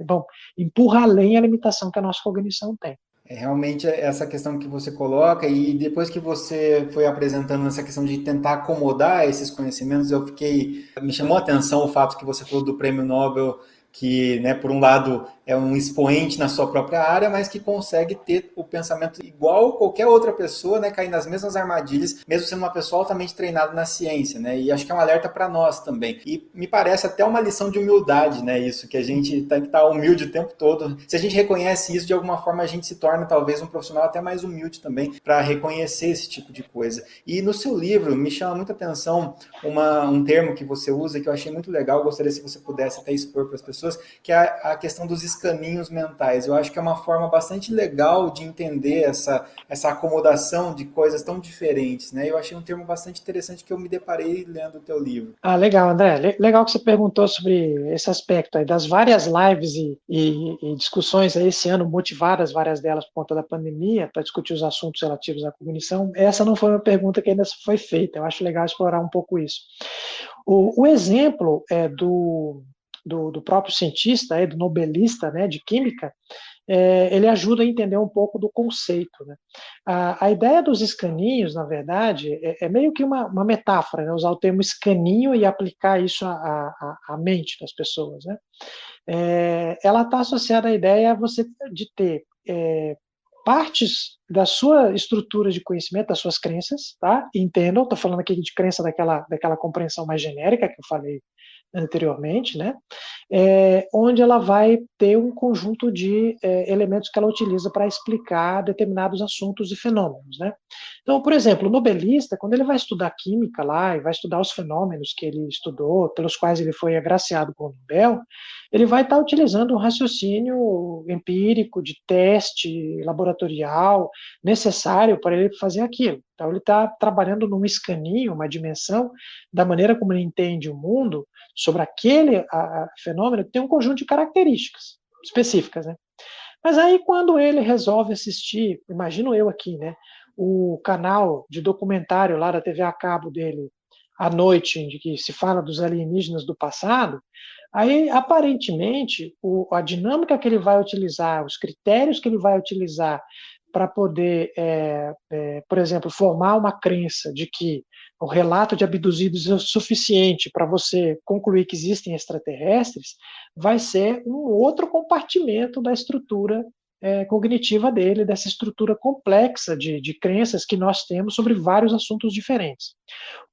bom, empurra além a limitação que a nossa cognição tem. É realmente essa questão que você coloca, e depois que você foi apresentando essa questão de tentar acomodar esses conhecimentos, eu fiquei. Me chamou a atenção o fato que você falou do prêmio Nobel que, né, por um lado, é um expoente na sua própria área, mas que consegue ter o pensamento igual qualquer outra pessoa, né, cair nas mesmas armadilhas, mesmo sendo uma pessoa altamente treinada na ciência, né? E acho que é um alerta para nós também. E me parece até uma lição de humildade, né, isso que a gente tem que estar tá humilde o tempo todo. Se a gente reconhece isso de alguma forma, a gente se torna talvez um profissional até mais humilde também para reconhecer esse tipo de coisa. E no seu livro me chama muita atenção uma, um termo que você usa que eu achei muito legal, gostaria se você pudesse até expor para as pessoas pessoas, que é a, a questão dos escaninhos mentais. Eu acho que é uma forma bastante legal de entender essa, essa acomodação de coisas tão diferentes, né? Eu achei um termo bastante interessante que eu me deparei lendo o teu livro. Ah, legal, André. Legal que você perguntou sobre esse aspecto aí, das várias lives e, e, e discussões aí esse ano, motivadas várias delas por conta da pandemia, para discutir os assuntos relativos à cognição. Essa não foi uma pergunta que ainda foi feita. Eu acho legal explorar um pouco isso. O, o exemplo é do do, do próprio cientista, é, do nobelista né, de química, é, ele ajuda a entender um pouco do conceito. Né? A, a, ideia dos escaninhos, na verdade, é, é meio que uma, uma metáfora, né? usar o termo escaninho e aplicar isso à mente das pessoas. Né? É, ela está associada à ideia você de ter é, partes da sua estrutura de conhecimento, das suas crenças, tá? Entendam, estou falando aqui de crença daquela, daquela compreensão mais genérica que eu falei anteriormente, né? É, onde ela vai ter um conjunto de é, elementos que ela utiliza para explicar determinados assuntos e fenômenos, né? Então, por exemplo, o nobelista, quando ele vai estudar química lá e vai estudar os fenômenos que ele estudou, pelos quais ele foi agraciado com o Nobel, ele vai estar tá utilizando um raciocínio empírico de teste laboratorial necessário para ele fazer aquilo. Então, ele está trabalhando num escaninho, uma dimensão da maneira como ele entende o mundo sobre aquele a, a, fenômeno que tem um conjunto de características específicas, né? Mas aí quando ele resolve assistir, imagino eu aqui, né, o canal de documentário lá da TV a cabo dele à noite, de que se fala dos alienígenas do passado, aí aparentemente o, a dinâmica que ele vai utilizar, os critérios que ele vai utilizar para poder, é, é, por exemplo, formar uma crença de que o relato de abduzidos é o suficiente para você concluir que existem extraterrestres, vai ser um outro compartimento da estrutura é, cognitiva dele, dessa estrutura complexa de, de crenças que nós temos sobre vários assuntos diferentes.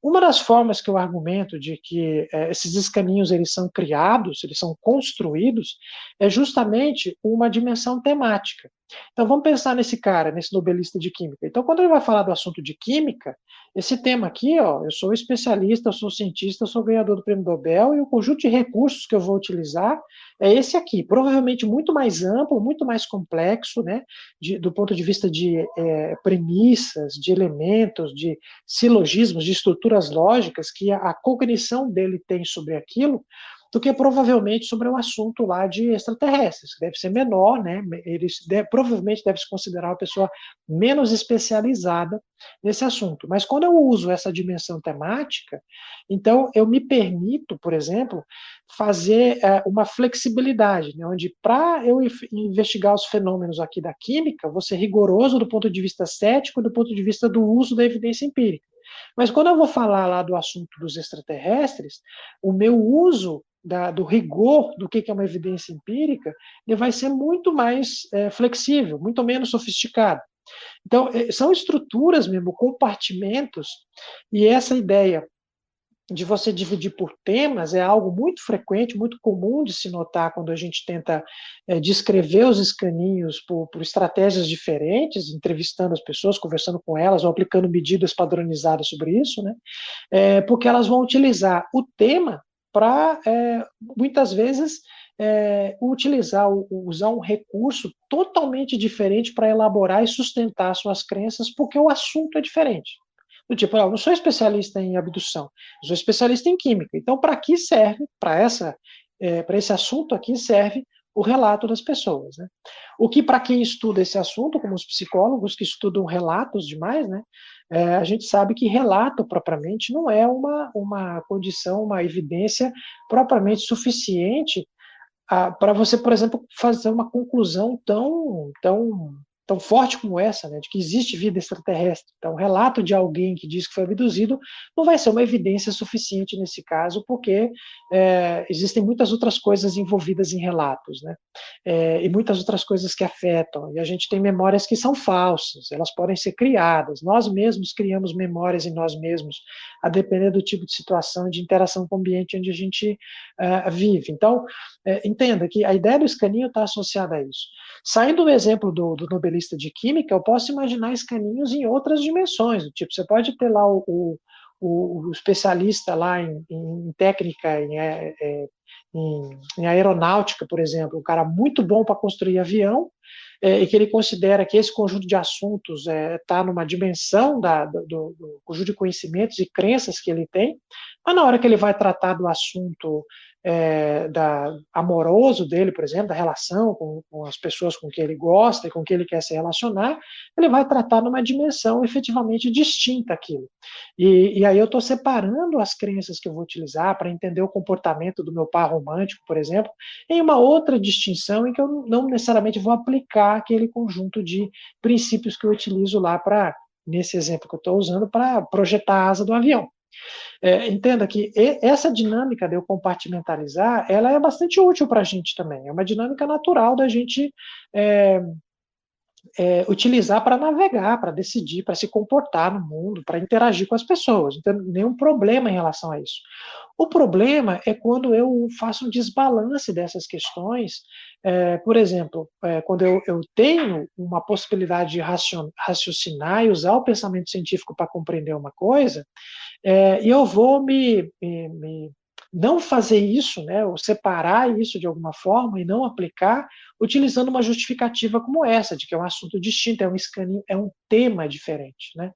Uma das formas que eu argumento de que é, esses escaninhos eles são criados, eles são construídos, é justamente uma dimensão temática. Então vamos pensar nesse cara, nesse nobelista de química. Então quando ele vai falar do assunto de química, esse tema aqui, ó, eu sou especialista, eu sou cientista, eu sou ganhador do prêmio Nobel e o conjunto de recursos que eu vou utilizar é esse aqui, provavelmente muito mais amplo, muito mais complexo, né, de, do ponto de vista de é, premissas, de elementos, de silogismos, de estruturas lógicas que a, a cognição dele tem sobre aquilo, do que provavelmente sobre o assunto lá de extraterrestres, que deve ser menor, né? Ele deve, provavelmente deve se considerar uma pessoa menos especializada nesse assunto. Mas quando eu uso essa dimensão temática, então eu me permito, por exemplo, fazer é, uma flexibilidade, né? onde para eu investigar os fenômenos aqui da química, vou ser rigoroso do ponto de vista cético, do ponto de vista do uso da evidência empírica. Mas quando eu vou falar lá do assunto dos extraterrestres, o meu uso da, do rigor do que é uma evidência empírica, ele vai ser muito mais é, flexível, muito menos sofisticado. Então, é, são estruturas mesmo, compartimentos, e essa ideia de você dividir por temas é algo muito frequente, muito comum de se notar quando a gente tenta é, descrever os escaninhos por, por, estratégias diferentes, entrevistando as pessoas, conversando com elas, ou aplicando medidas padronizadas sobre isso, né? É, porque elas vão utilizar o tema para, é, muitas vezes, é, utilizar, usar um recurso totalmente diferente para elaborar e sustentar suas crenças, porque o assunto é diferente. Do tipo, eu não sou especialista em abdução, sou especialista em química. Então, para que serve, para essa, é, para esse assunto aqui serve o relato das pessoas, né? O que para quem estuda esse assunto, como os psicólogos que estudam relatos demais, né? É, a gente sabe que relato propriamente não é uma, uma condição, uma evidência propriamente suficiente ah, para você, por exemplo, fazer uma conclusão tão, tão tão forte como essa, né, de que existe vida extraterrestre. Então, o relato de alguém que diz que foi abduzido não vai ser uma evidência suficiente nesse caso, porque é, existem muitas outras coisas envolvidas em relatos, né, é, e muitas outras coisas que afetam. E a gente tem memórias que são falsas, elas podem ser criadas. Nós mesmos criamos memórias em nós mesmos, a depender do tipo de situação de interação com o ambiente onde a gente uh, vive. Então, é, entenda que a ideia do escaninho está associada a isso. Saindo do exemplo do, do nobelista de química, eu posso imaginar escaninhos em outras dimensões. Tipo, você pode ter lá o, o, o especialista lá em, em técnica, em, é, é, em, em, aeronáutica, por exemplo, um cara muito bom para construir avião, é, e que ele considera que esse conjunto de assuntos está é, tá numa dimensão da, do, do, conjunto de conhecimentos e crenças que ele tem, mas na hora que ele vai tratar do assunto é, da, amoroso dele, por exemplo, da relação com, com, as pessoas com quem ele gosta e com quem ele quer se relacionar, ele vai tratar numa dimensão efetivamente distinta aquilo. E, e aí eu estou separando as crenças que eu vou utilizar para entender o comportamento do meu par romântico, por exemplo, em uma outra distinção em que eu não necessariamente vou aplicar aquele conjunto de princípios que eu utilizo lá para, nesse exemplo que eu estou usando, para projetar a asa do avião. É, entenda que essa dinâmica de eu compartimentalizar, ela é bastante útil para a gente também. É uma dinâmica natural da gente é, é, utilizar para navegar, para decidir, para se comportar no mundo, para interagir com as pessoas. Tem nenhum problema em relação a isso. O problema é quando eu faço um desbalance dessas questões. É, por exemplo, é, quando eu, eu, tenho uma possibilidade de raciocinar e usar o pensamento científico para compreender uma coisa, é, e eu vou me, me, me não fazer isso, né, ou separar isso de alguma forma e não aplicar, utilizando uma justificativa como essa, de que é um assunto distinto, é um escaninho, é um tema diferente, né?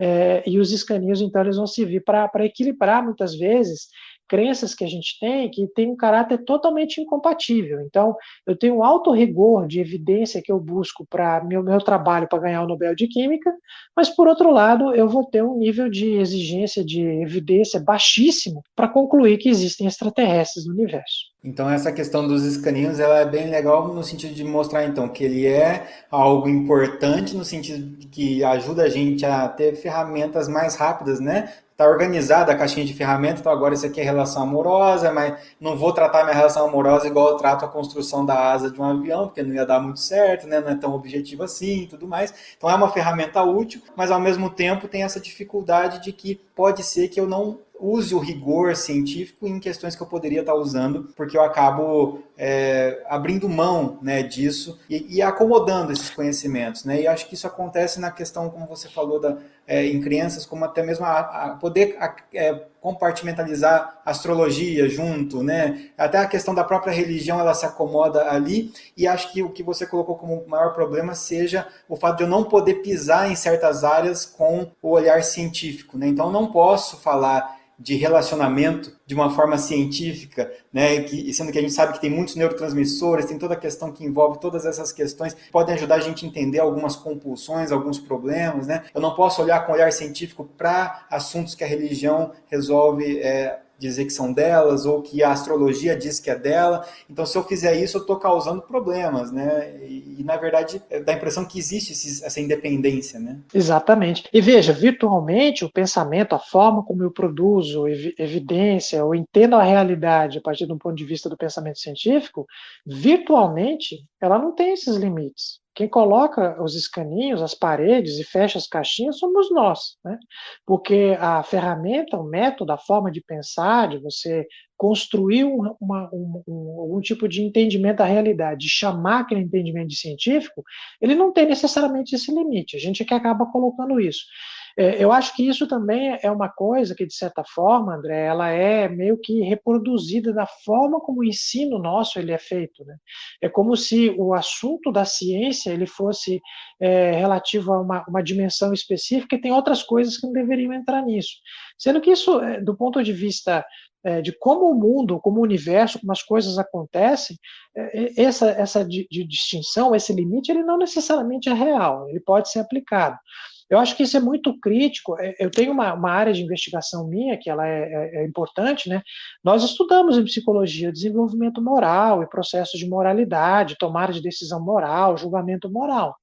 É, e os escaninhos, então, eles vão servir para equilibrar, muitas vezes, crenças que a gente tem que tem um caráter totalmente incompatível. Então, eu tenho um alto rigor de evidência que eu busco para meu, meu trabalho para ganhar o Nobel de Química, mas, por outro lado, eu vou ter um nível de exigência de evidência baixíssimo para concluir que existem extraterrestres no universo. Então essa questão dos escaninhos ela é bem legal no sentido de mostrar então que ele é algo importante no sentido que ajuda a gente a ter ferramentas mais rápidas, né? Tá organizada a caixinha de ferramentas, então agora isso aqui é relação amorosa, mas não vou tratar minha relação amorosa igual eu trato a construção da asa de um avião, porque não ia dar muito certo, né? Não é tão objetivo assim, e tudo mais. Então é uma ferramenta útil, mas ao mesmo tempo tem essa dificuldade de que pode ser que eu não use o rigor científico em questões que eu poderia estar usando, porque eu acabo é, abrindo mão né, disso e, e, acomodando esses conhecimentos. Né? E acho que isso acontece na questão, como você falou, da, é, em crianças, como até mesmo a, a poder a, é, compartimentalizar astrologia junto, né? Até a questão da própria religião ela se acomoda ali e acho que o que você colocou como maior problema seja o fato de eu não poder pisar em certas áreas com o olhar científico, né? Então não posso falar de relacionamento de uma forma científica, né? Que, sendo que a gente sabe que tem muitos neurotransmissores, tem toda a questão que envolve todas essas questões, podem ajudar a gente a entender algumas compulsões, alguns problemas, né? Eu não posso olhar com olhar científico para assuntos que a religião resolve é, dizer que são delas ou que a astrologia diz que é dela. Então, se eu fizer isso, eu estou causando problemas, né? E, e, na verdade, é, dá a impressão que existe esses, essa independência, né? Exatamente. E veja, virtualmente, o pensamento, a forma como eu produzo ev evidência ou entendo a realidade a partir de um ponto de vista do pensamento científico, virtualmente, ela não tem esses limites. Quem coloca os escaninhos, as paredes e fecha as caixinhas somos nós, né? Porque a ferramenta, o método, a forma de pensar, de você construir uma, uma, um, um, algum tipo de entendimento da realidade, de chamar aquele entendimento de científico, ele não tem necessariamente esse limite. A gente é que acaba colocando isso. É, eu acho que isso também é uma coisa que, de certa forma, André, ela é meio que reproduzida da forma como o ensino nosso ele é feito. Né? É como se o assunto da ciência ele fosse é, relativo a uma, uma dimensão específica e tem outras coisas que não deveriam entrar nisso. Sendo que isso, é, do ponto de vista é, de como o mundo, como o universo, como as coisas acontecem, é, essa, essa de, de distinção, esse limite, ele não necessariamente é real, ele pode ser aplicado. Eu acho que isso é muito crítico. É, eu tenho uma, uma área de investigação minha, que ela é, é, é importante, né? Nós estudamos em psicologia desenvolvimento moral e processos de moralidade, tomada de decisão moral, julgamento moral.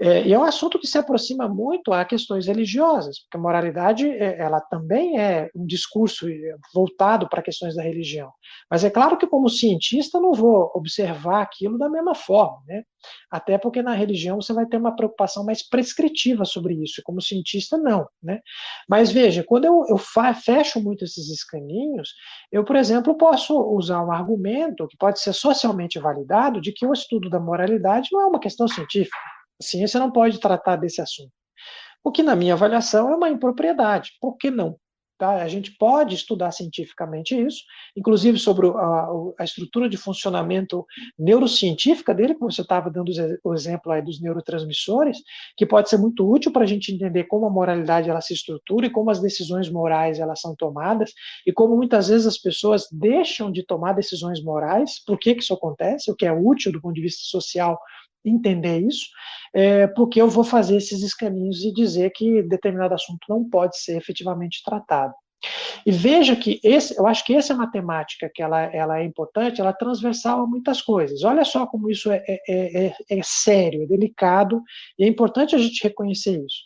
É, e é um assunto que se aproxima muito a questões religiosas, porque a moralidade é, ela também é um discurso é, voltado para questões da religião. Mas é claro que, como cientista, não vou observar aquilo da mesma forma, né? Até porque na religião você vai ter uma preocupação mais prescritiva sobre isso, como cientista, não, né? Mas veja, quando eu, eu fecho muito esses escaninhos, eu, por exemplo, posso usar um argumento que pode ser socialmente validado de que o estudo da moralidade não é uma questão científica. A ciência não pode tratar desse assunto. O que, na minha avaliação, é uma impropriedade. Por que não? Tá? A gente pode estudar cientificamente isso, inclusive sobre a, a estrutura de funcionamento neurocientífica dele, como você estava dando o exemplo aí dos neurotransmissores, que pode ser muito útil para a gente entender como a moralidade ela se estrutura e como as decisões morais elas são tomadas e como muitas vezes as pessoas deixam de tomar decisões morais. Por que, que isso acontece? O que é útil do ponto de vista social entender isso, é, porque eu vou fazer esses escaninhos e dizer que determinado assunto não pode ser efetivamente tratado. E veja que esse, eu acho que essa matemática que ela, ela é importante, ela é transversal a muitas coisas. Olha só como isso é, é, é, é sério, é delicado, e é importante a gente reconhecer isso.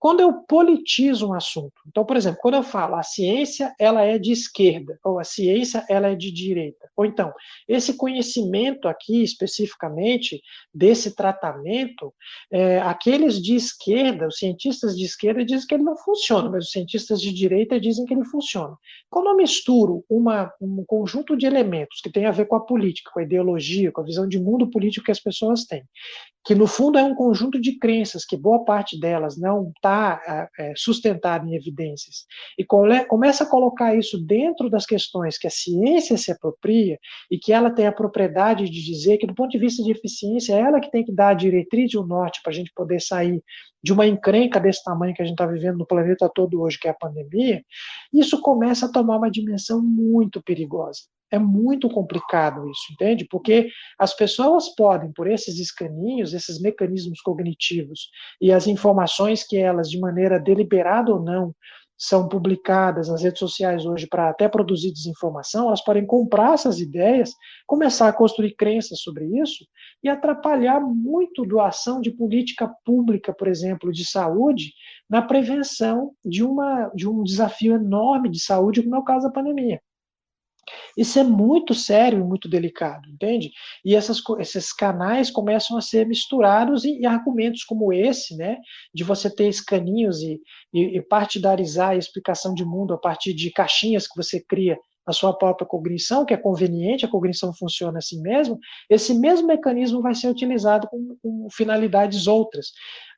Quando eu politizo um assunto, então, por exemplo, quando eu falo a ciência ela é de esquerda, ou a ciência ela é de direita, ou então, esse conhecimento aqui, especificamente, desse tratamento, é, aqueles de esquerda, os cientistas de esquerda dizem que ele não funciona, mas os cientistas de direita dizem que ele funciona. Quando eu misturo uma, um conjunto de elementos que tem a ver com a política, com a ideologia, com a visão de mundo político que as pessoas têm, que no fundo é um conjunto de crenças, que boa parte delas não está está é, em evidências, e começa a colocar isso dentro das questões que a ciência se apropria e que ela tem a propriedade de dizer que, do ponto de vista de eficiência, é ela que tem que dar a diretriz e o norte para a gente poder sair de uma encrenca desse tamanho que a gente está vivendo no planeta todo hoje, que é a pandemia, isso começa a tomar uma dimensão muito perigosa. É muito complicado isso, entende? Porque as pessoas podem, por esses escaninhos, esses mecanismos cognitivos e as informações que elas, de maneira deliberada ou não, são publicadas nas redes sociais hoje para até produzir desinformação, elas podem comprar essas ideias, começar a construir crenças sobre isso e atrapalhar muito a ação de política pública, por exemplo, de saúde, na prevenção de, uma, de um desafio enorme de saúde, como é o caso da pandemia. Isso é muito sério e muito delicado, entende? E essas, esses canais começam a ser misturados e, e argumentos como esse, né, de você ter escaninhos e, e, e partidarizar a explicação de mundo a partir de caixinhas que você cria a sua própria cognição, que é conveniente, a cognição funciona assim mesmo, esse mesmo mecanismo vai ser utilizado com, com, finalidades outras.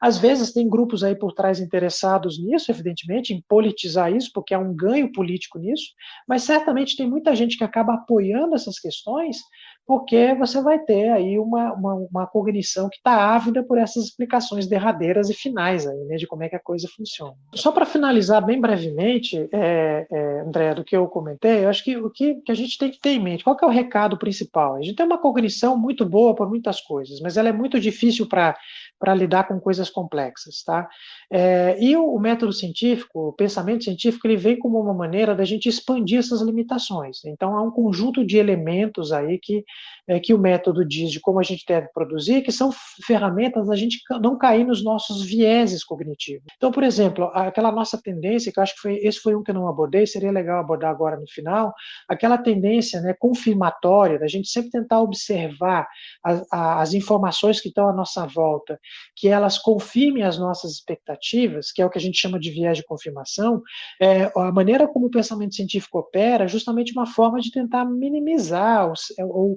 Às vezes tem grupos aí por trás interessados nisso, evidentemente, em politizar isso, porque há um ganho político nisso, mas certamente tem muita gente que acaba apoiando essas questões porque você vai ter aí uma, uma, uma cognição que está ávida por essas explicações derradeiras e finais aí, né, de como é que a coisa funciona. Só para finalizar bem brevemente, é, é, André, do que eu comentei, eu acho que o que, que a gente tem que ter em mente, qual é o recado principal? A gente tem uma cognição muito boa por muitas coisas, mas ela é muito difícil para para lidar com coisas complexas, tá? É, e o, o, método científico, o pensamento científico, ele vem como uma maneira da gente expandir essas limitações. Então, há um conjunto de elementos aí que, é, que o método diz de como a gente deve produzir, que são ferramentas da gente não cair nos nossos vieses cognitivos. Então, por exemplo, aquela nossa tendência, que eu acho que foi, esse foi um que eu não abordei, seria legal abordar agora no final, aquela tendência né, confirmatória da gente sempre tentar observar as, as informações que estão à nossa volta que elas confirmem as nossas expectativas, que é o que a gente chama de viés de confirmação, é, a maneira como o pensamento científico opera é justamente uma forma de tentar minimizar ou, ou,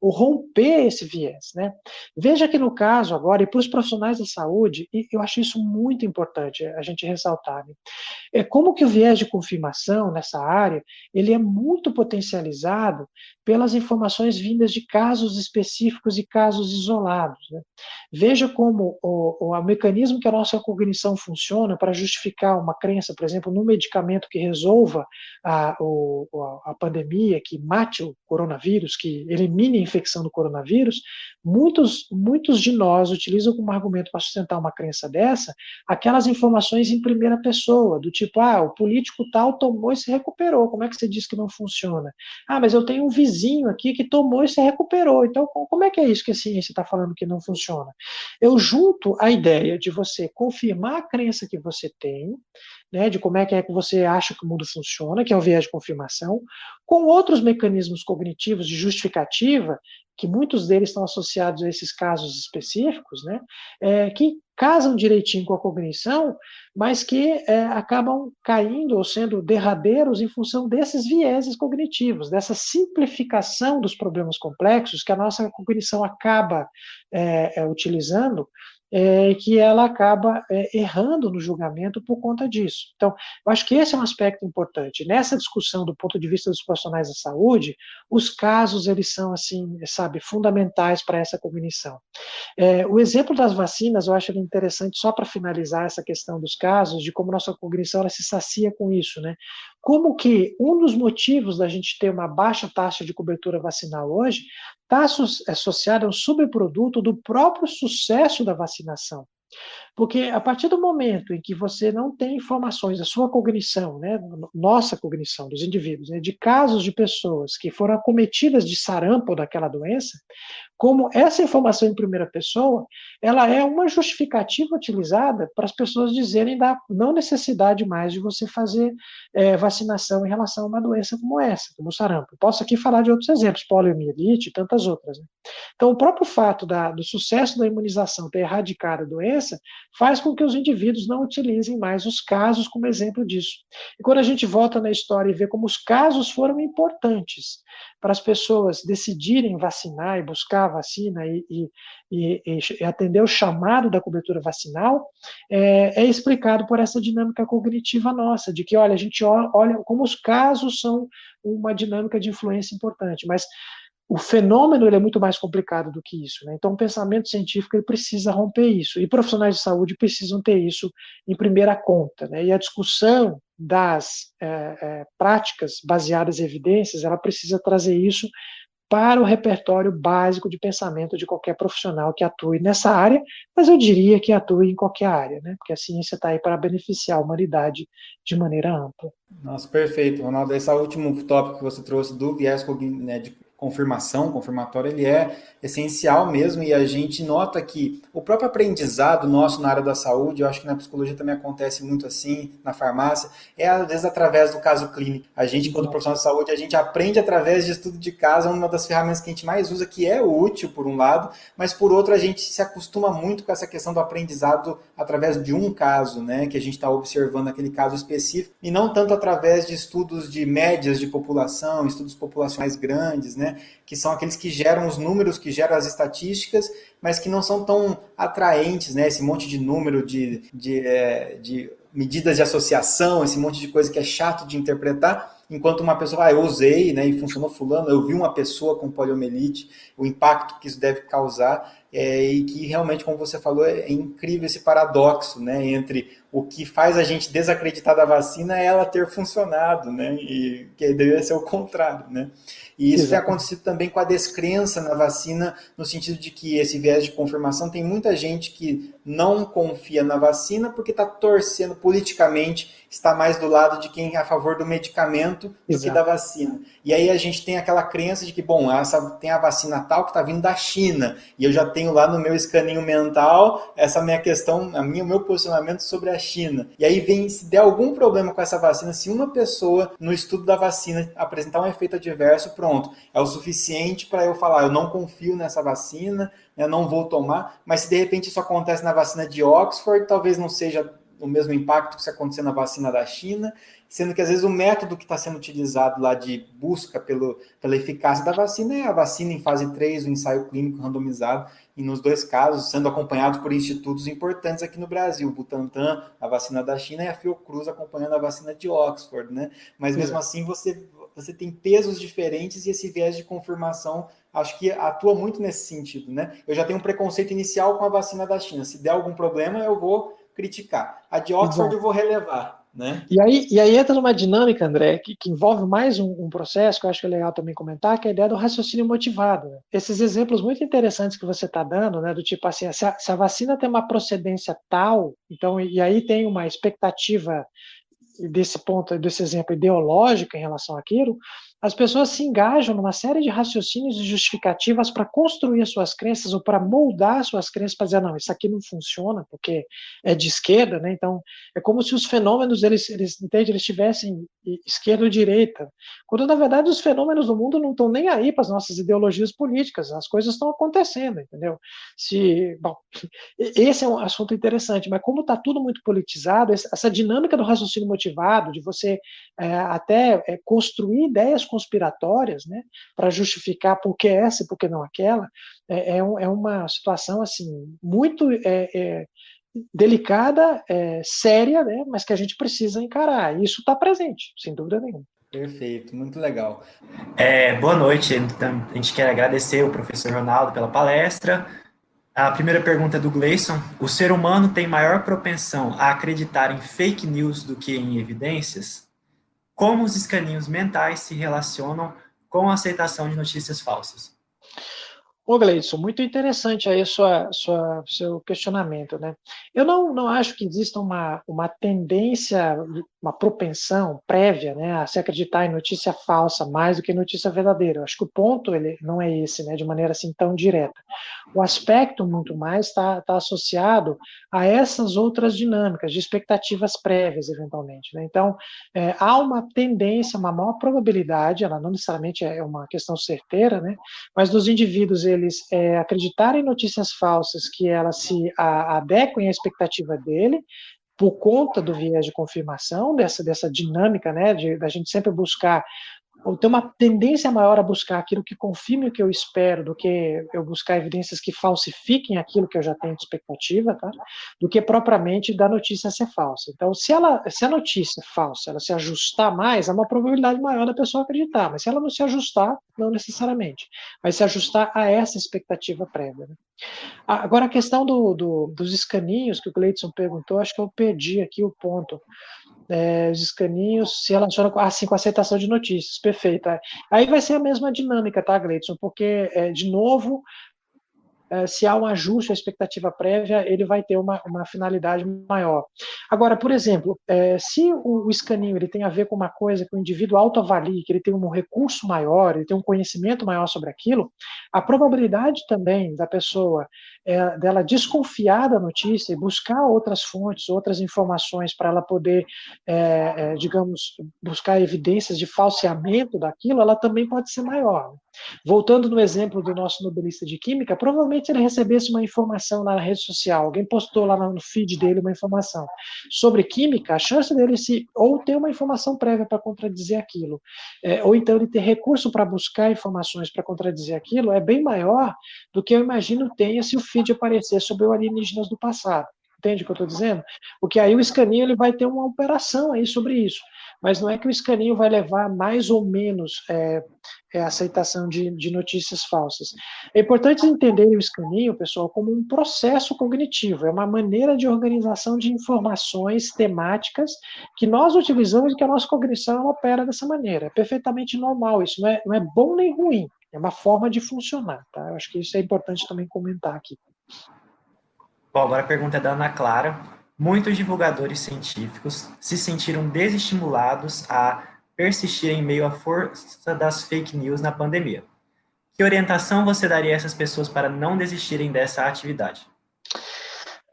ou romper esse viés. Né? Veja que no caso agora, e para os profissionais da saúde, eu acho isso muito importante a gente ressaltar, né? é como que o viés de confirmação nessa área, ele é muito potencializado pelas informações vindas de casos específicos e casos isolados. Né? Veja como o, o, o, mecanismo que a nossa cognição funciona para justificar uma crença, por exemplo, num medicamento que resolva a, o, a pandemia, que mate o coronavírus, que elimine infecção do coronavírus, muitos, muitos de nós utilizam como argumento para sustentar uma crença dessa aquelas informações em primeira pessoa, do tipo, ah, o político tal tomou e se recuperou, como é que você diz que não funciona? Ah, mas eu tenho um vizinho aqui que tomou e se recuperou, então como é que é isso que a ciência está falando que não funciona? Eu junto a ideia de você confirmar a crença que você tem, né, de como é que é que você acha que o mundo funciona, que é o viés de confirmação, com outros mecanismos cognitivos de justificativa, que muitos deles estão associados a esses casos específicos, né, é, que casam direitinho com a cognição, mas que é, acabam caindo ou sendo derradeiros em função desses vieses cognitivos, dessa simplificação dos problemas complexos que a nossa cognição acaba é, é, utilizando é, que ela acaba é, errando no julgamento por conta disso. Então, eu acho que esse é um aspecto importante. Nessa discussão do ponto de vista dos profissionais da saúde, os casos, eles são, assim, sabe, fundamentais para essa cognição. É, o exemplo das vacinas, eu acho interessante, só para finalizar essa questão dos casos, de como nossa cognição ela se sacia com isso, né? Como que um dos motivos da gente ter uma baixa taxa de cobertura vacinal hoje está associado a um subproduto do próprio sucesso da vacinação. Porque a partir do momento em que você não tem informações da sua cognição, né, nossa cognição dos indivíduos, né, de casos de pessoas que foram acometidas de sarampo daquela doença, como essa informação em primeira pessoa, ela é uma justificativa utilizada para as pessoas dizerem da não necessidade mais de você fazer é, vacinação em relação a uma doença como essa, como o sarampo. Posso aqui falar de outros exemplos, poliomielite e tantas outras. Né? Então, o próprio fato da, do sucesso da imunização ter erradicado a doença faz com que os indivíduos não utilizem mais os casos como exemplo disso. E quando a gente volta na história e vê como os casos foram importantes para as pessoas decidirem vacinar e buscar a vacina e, e, e, e atender o chamado da cobertura vacinal, é, é, explicado por essa dinâmica cognitiva nossa, de que, olha, a gente olha como os casos são uma dinâmica de influência importante, mas o fenômeno ele é muito mais complicado do que isso. Né? Então, o pensamento científico ele precisa romper isso, e profissionais de saúde precisam ter isso em primeira conta. Né? E a discussão das é, é, práticas baseadas em evidências, ela precisa trazer isso para o repertório básico de pensamento de qualquer profissional que atue nessa área, mas eu diria que atue em qualquer área, né? porque a ciência está aí para beneficiar a humanidade de maneira ampla. Nossa, perfeito, Ronaldo. Esse último tópico que você trouxe do viés né, de confirmação, confirmatório, ele é essencial mesmo e a gente nota que o próprio aprendizado nosso na área da saúde, eu acho que na psicologia também acontece muito assim, na farmácia, é às vezes através do caso clínico. A gente, quando profissional de saúde, a gente aprende através de estudo de caso, uma das ferramentas que a gente mais usa, que é útil por um lado, mas por outro a gente se acostuma muito com essa questão do aprendizado através de um caso, né, que a gente está observando aquele caso específico, e não tanto através de estudos de médias de população, estudos populacionais grandes, né, que são aqueles que geram os números, que geram as estatísticas, mas que não são tão atraentes, né? Esse monte de número, de, de, é, de medidas de associação, esse monte de coisa que é chato de interpretar, enquanto uma pessoa, ah, eu usei, né, e funcionou fulano, eu vi uma pessoa com poliomielite, o impacto que isso deve causar, é, e que realmente, como você falou, é, é incrível esse paradoxo, né, entre o que faz a gente desacreditar da vacina é ela ter funcionado, né, e que deveria ser o contrário, né. E isso Exato. tem acontecido também com a descrença na vacina, no sentido de que esse viés de confirmação tem muita gente que não confia na vacina porque está torcendo politicamente, está mais do lado de quem é a favor do medicamento do Exato. que da vacina. E aí a gente tem aquela crença de que, bom, essa, tem a vacina tal que está vindo da China, e eu já tenho lá no meu escaninho mental essa minha questão, a minha, o meu posicionamento sobre a China. E aí vem, se der algum problema com essa vacina, se uma pessoa no estudo da vacina apresentar um efeito adverso, pronto pronto, é o suficiente para eu falar, eu não confio nessa vacina, eu não vou tomar, mas se de repente isso acontece na vacina de Oxford, talvez não seja o mesmo impacto que se acontecer na vacina da China, sendo que às vezes o método que está sendo utilizado lá de busca pelo, pela eficácia da vacina é a vacina em fase 3, o ensaio clínico randomizado, e nos dois casos sendo acompanhados por institutos importantes aqui no Brasil, o Butantan, a vacina da China, e a Fiocruz acompanhando a vacina de Oxford, né? Mas mesmo é. assim você você tem pesos diferentes e esse viés de confirmação acho que atua muito nesse sentido, né? Eu já tenho um preconceito inicial com a vacina da China. Se der algum problema, eu vou criticar. A de Oxford Exato. eu vou relevar. Né? E, aí, e aí entra numa dinâmica, André, que, que envolve mais um, um, processo que eu acho que é legal também comentar, que é a ideia do raciocínio motivado. Né? Esses exemplos muito interessantes que você está dando, né, do tipo assim, se a, se a, vacina tem uma procedência tal, então, e aí tem uma expectativa desse ponto, desse exemplo ideológico em relação àquilo, as pessoas se engajam numa série de raciocínios e justificativas para construir as suas crenças ou para moldar as suas crenças para dizer, não, isso aqui não funciona porque é de esquerda, né? Então, é como se os fenômenos, eles, eles, entende, eles tivessem esquerda ou direita, quando na verdade os fenômenos do mundo não estão nem aí para as nossas ideologias políticas, as coisas estão acontecendo, entendeu? Se, bom, esse é um assunto interessante, mas como está tudo muito politizado, essa dinâmica do raciocínio motivado, de você é, até é, construir ideias conspiratórias, né, para justificar por que essa e por que não aquela, é, é, é uma situação assim muito é, é, delicada, é, séria, né, mas que a gente precisa encarar. E isso está presente, sem dúvida nenhuma. Perfeito, muito legal. É, boa noite. Então, a gente quer agradecer o professor Ronaldo pela palestra. A primeira pergunta é do Gleison. O ser humano tem maior propensão a acreditar em fake news do que em evidências? Como os escaninhos mentais se relacionam com a aceitação de notícias falsas? Ô, Gleison, muito interessante aí sua, sua, seu questionamento, né? Eu não, não acho que exista uma, uma tendência, uma propensão prévia, né, a se acreditar em notícia falsa mais do que notícia verdadeira. Eu acho que o ponto ele não é esse, né, de maneira assim tão direta. O aspecto muito mais está tá associado a essas outras dinâmicas de expectativas prévias, eventualmente. Né? Então, é, há uma tendência, uma maior probabilidade, ela não necessariamente é uma questão certeira, né, mas dos indivíduos eles é, acreditarem em notícias falsas que elas se adequem à expectativa dele, por conta do viés de confirmação, dessa, dessa dinâmica, né, de da gente sempre buscar ou ter uma tendência maior a buscar aquilo que confirme o que eu espero do que eu buscar evidências que falsifiquem aquilo que eu já tenho de expectativa, tá? Do que propriamente da notícia ser falsa. Então, se ela, se a notícia falsa, ela se ajustar mais, há uma probabilidade maior da pessoa acreditar, mas se ela não se ajustar, não necessariamente, vai se ajustar a essa expectativa prévia. Né? Agora, a questão do, do, dos escaninhos que o Gleidson perguntou, acho que eu perdi aqui o ponto é, os escaninhos se relacionam assim, com a aceitação de notícias, perfeito. Aí vai ser a mesma dinâmica, tá, Gleidson? Porque, é, de novo, se há um ajuste à expectativa prévia, ele vai ter uma, uma finalidade maior. Agora, por exemplo, é, se o, o escaninho ele tem a ver com uma coisa que o indivíduo autoavalie, que ele tem um recurso maior, ele tem um conhecimento maior sobre aquilo, a probabilidade também da pessoa é, dela desconfiar da notícia e buscar outras fontes, outras informações para ela poder, é, é, digamos, buscar evidências de falseamento daquilo, ela também pode ser maior. Voltando no exemplo do nosso nobelista de química, provavelmente ele recebesse uma informação na rede social, alguém postou lá no feed dele uma informação sobre química, a chance dele se ou ter uma informação prévia para contradizer aquilo, é, ou então ele ter recurso para buscar informações para contradizer aquilo, é bem maior do que eu imagino tenha se o feed aparecer sobre o alienígenas do passado. Entende o que eu estou dizendo? Porque aí o escaninho ele vai ter uma operação aí sobre isso. Mas não é que o escaninho vai levar mais ou menos é, é, aceitação de, de notícias falsas. É importante entender o escaninho, pessoal, como um processo cognitivo. É uma maneira de organização de informações temáticas que nós utilizamos e que a nossa cognição opera dessa maneira. É perfeitamente normal. Isso não é, não é bom nem ruim. É uma forma de funcionar, tá? Eu acho que isso é importante também comentar aqui. Bom, agora a pergunta é da Ana Clara. Muitos divulgadores científicos se sentiram desestimulados a persistir em meio à força das fake news na pandemia. Que orientação você daria a essas pessoas para não desistirem dessa atividade?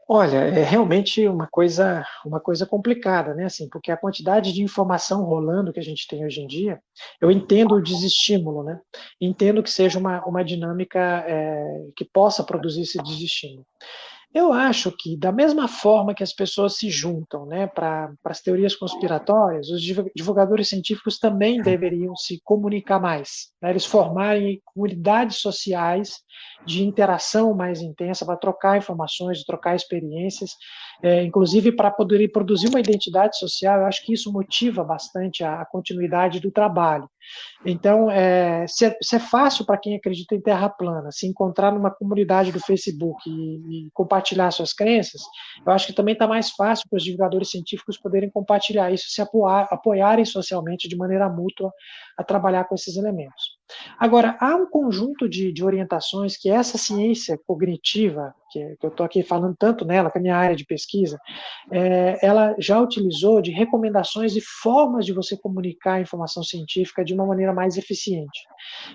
Olha, é realmente uma coisa, uma coisa complicada, né? Assim, porque a quantidade de informação rolando que a gente tem hoje em dia, eu entendo o desestímulo, né? Entendo que seja uma, uma dinâmica é, que possa produzir esse desestímulo. Eu acho que, da mesma forma que as pessoas se juntam né, para as teorias conspiratórias, os divulgadores científicos também deveriam se comunicar mais. Né, eles formarem comunidades sociais de interação mais intensa, para trocar informações, trocar experiências, é, inclusive para poder produzir uma identidade social. Eu acho que isso motiva bastante a, a continuidade do trabalho. Então, é, se, é, se é fácil para quem acredita em terra plana se encontrar numa comunidade do Facebook e, e compartilhar suas crenças, eu acho que também está mais fácil para os divulgadores científicos poderem compartilhar isso, se apoiar, apoiarem socialmente de maneira mútua a trabalhar com esses elementos. Agora, há um conjunto de, de orientações que essa ciência cognitiva, que, que eu estou aqui falando tanto nela, que é a minha área de pesquisa, é, ela já utilizou de recomendações e formas de você comunicar a informação científica de uma maneira mais eficiente.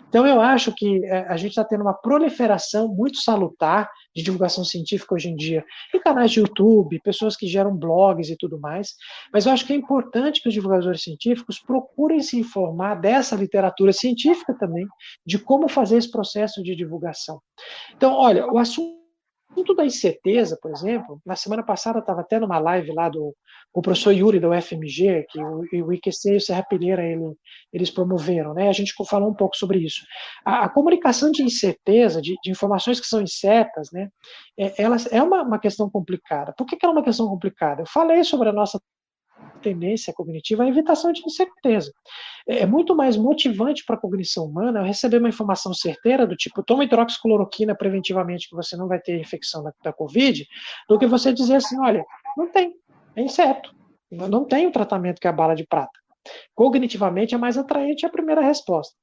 Então, eu acho que é, a gente está tendo uma proliferação muito salutar de divulgação científica hoje em dia, em canais de YouTube, pessoas que geram blogs e tudo mais, mas eu acho que é importante que os divulgadores científicos procurem se informar dessa literatura científica também, de como fazer esse processo de divulgação. Então, olha, o assunto assunto da incerteza, por exemplo, na semana passada estava até numa live lá do o professor Yuri da UFMG, que o, o IQC e o Serra Pereira ele, eles promoveram, né? A gente falou um pouco sobre isso. A, a comunicação de incerteza, de, de, informações que são incertas, né? É, é uma, uma questão complicada. Por que, que é uma questão complicada? Eu falei sobre a nossa tendência cognitiva à evitação de incerteza. É, é muito mais motivante para a cognição humana eu receber uma informação certeira do tipo, toma hidroxicloroquina preventivamente que você não vai ter infecção da, da Covid, do que você dizer assim, olha, não tem, é inseto, não tem o tratamento que é a bala de prata. Cognitivamente é mais atraente a primeira resposta.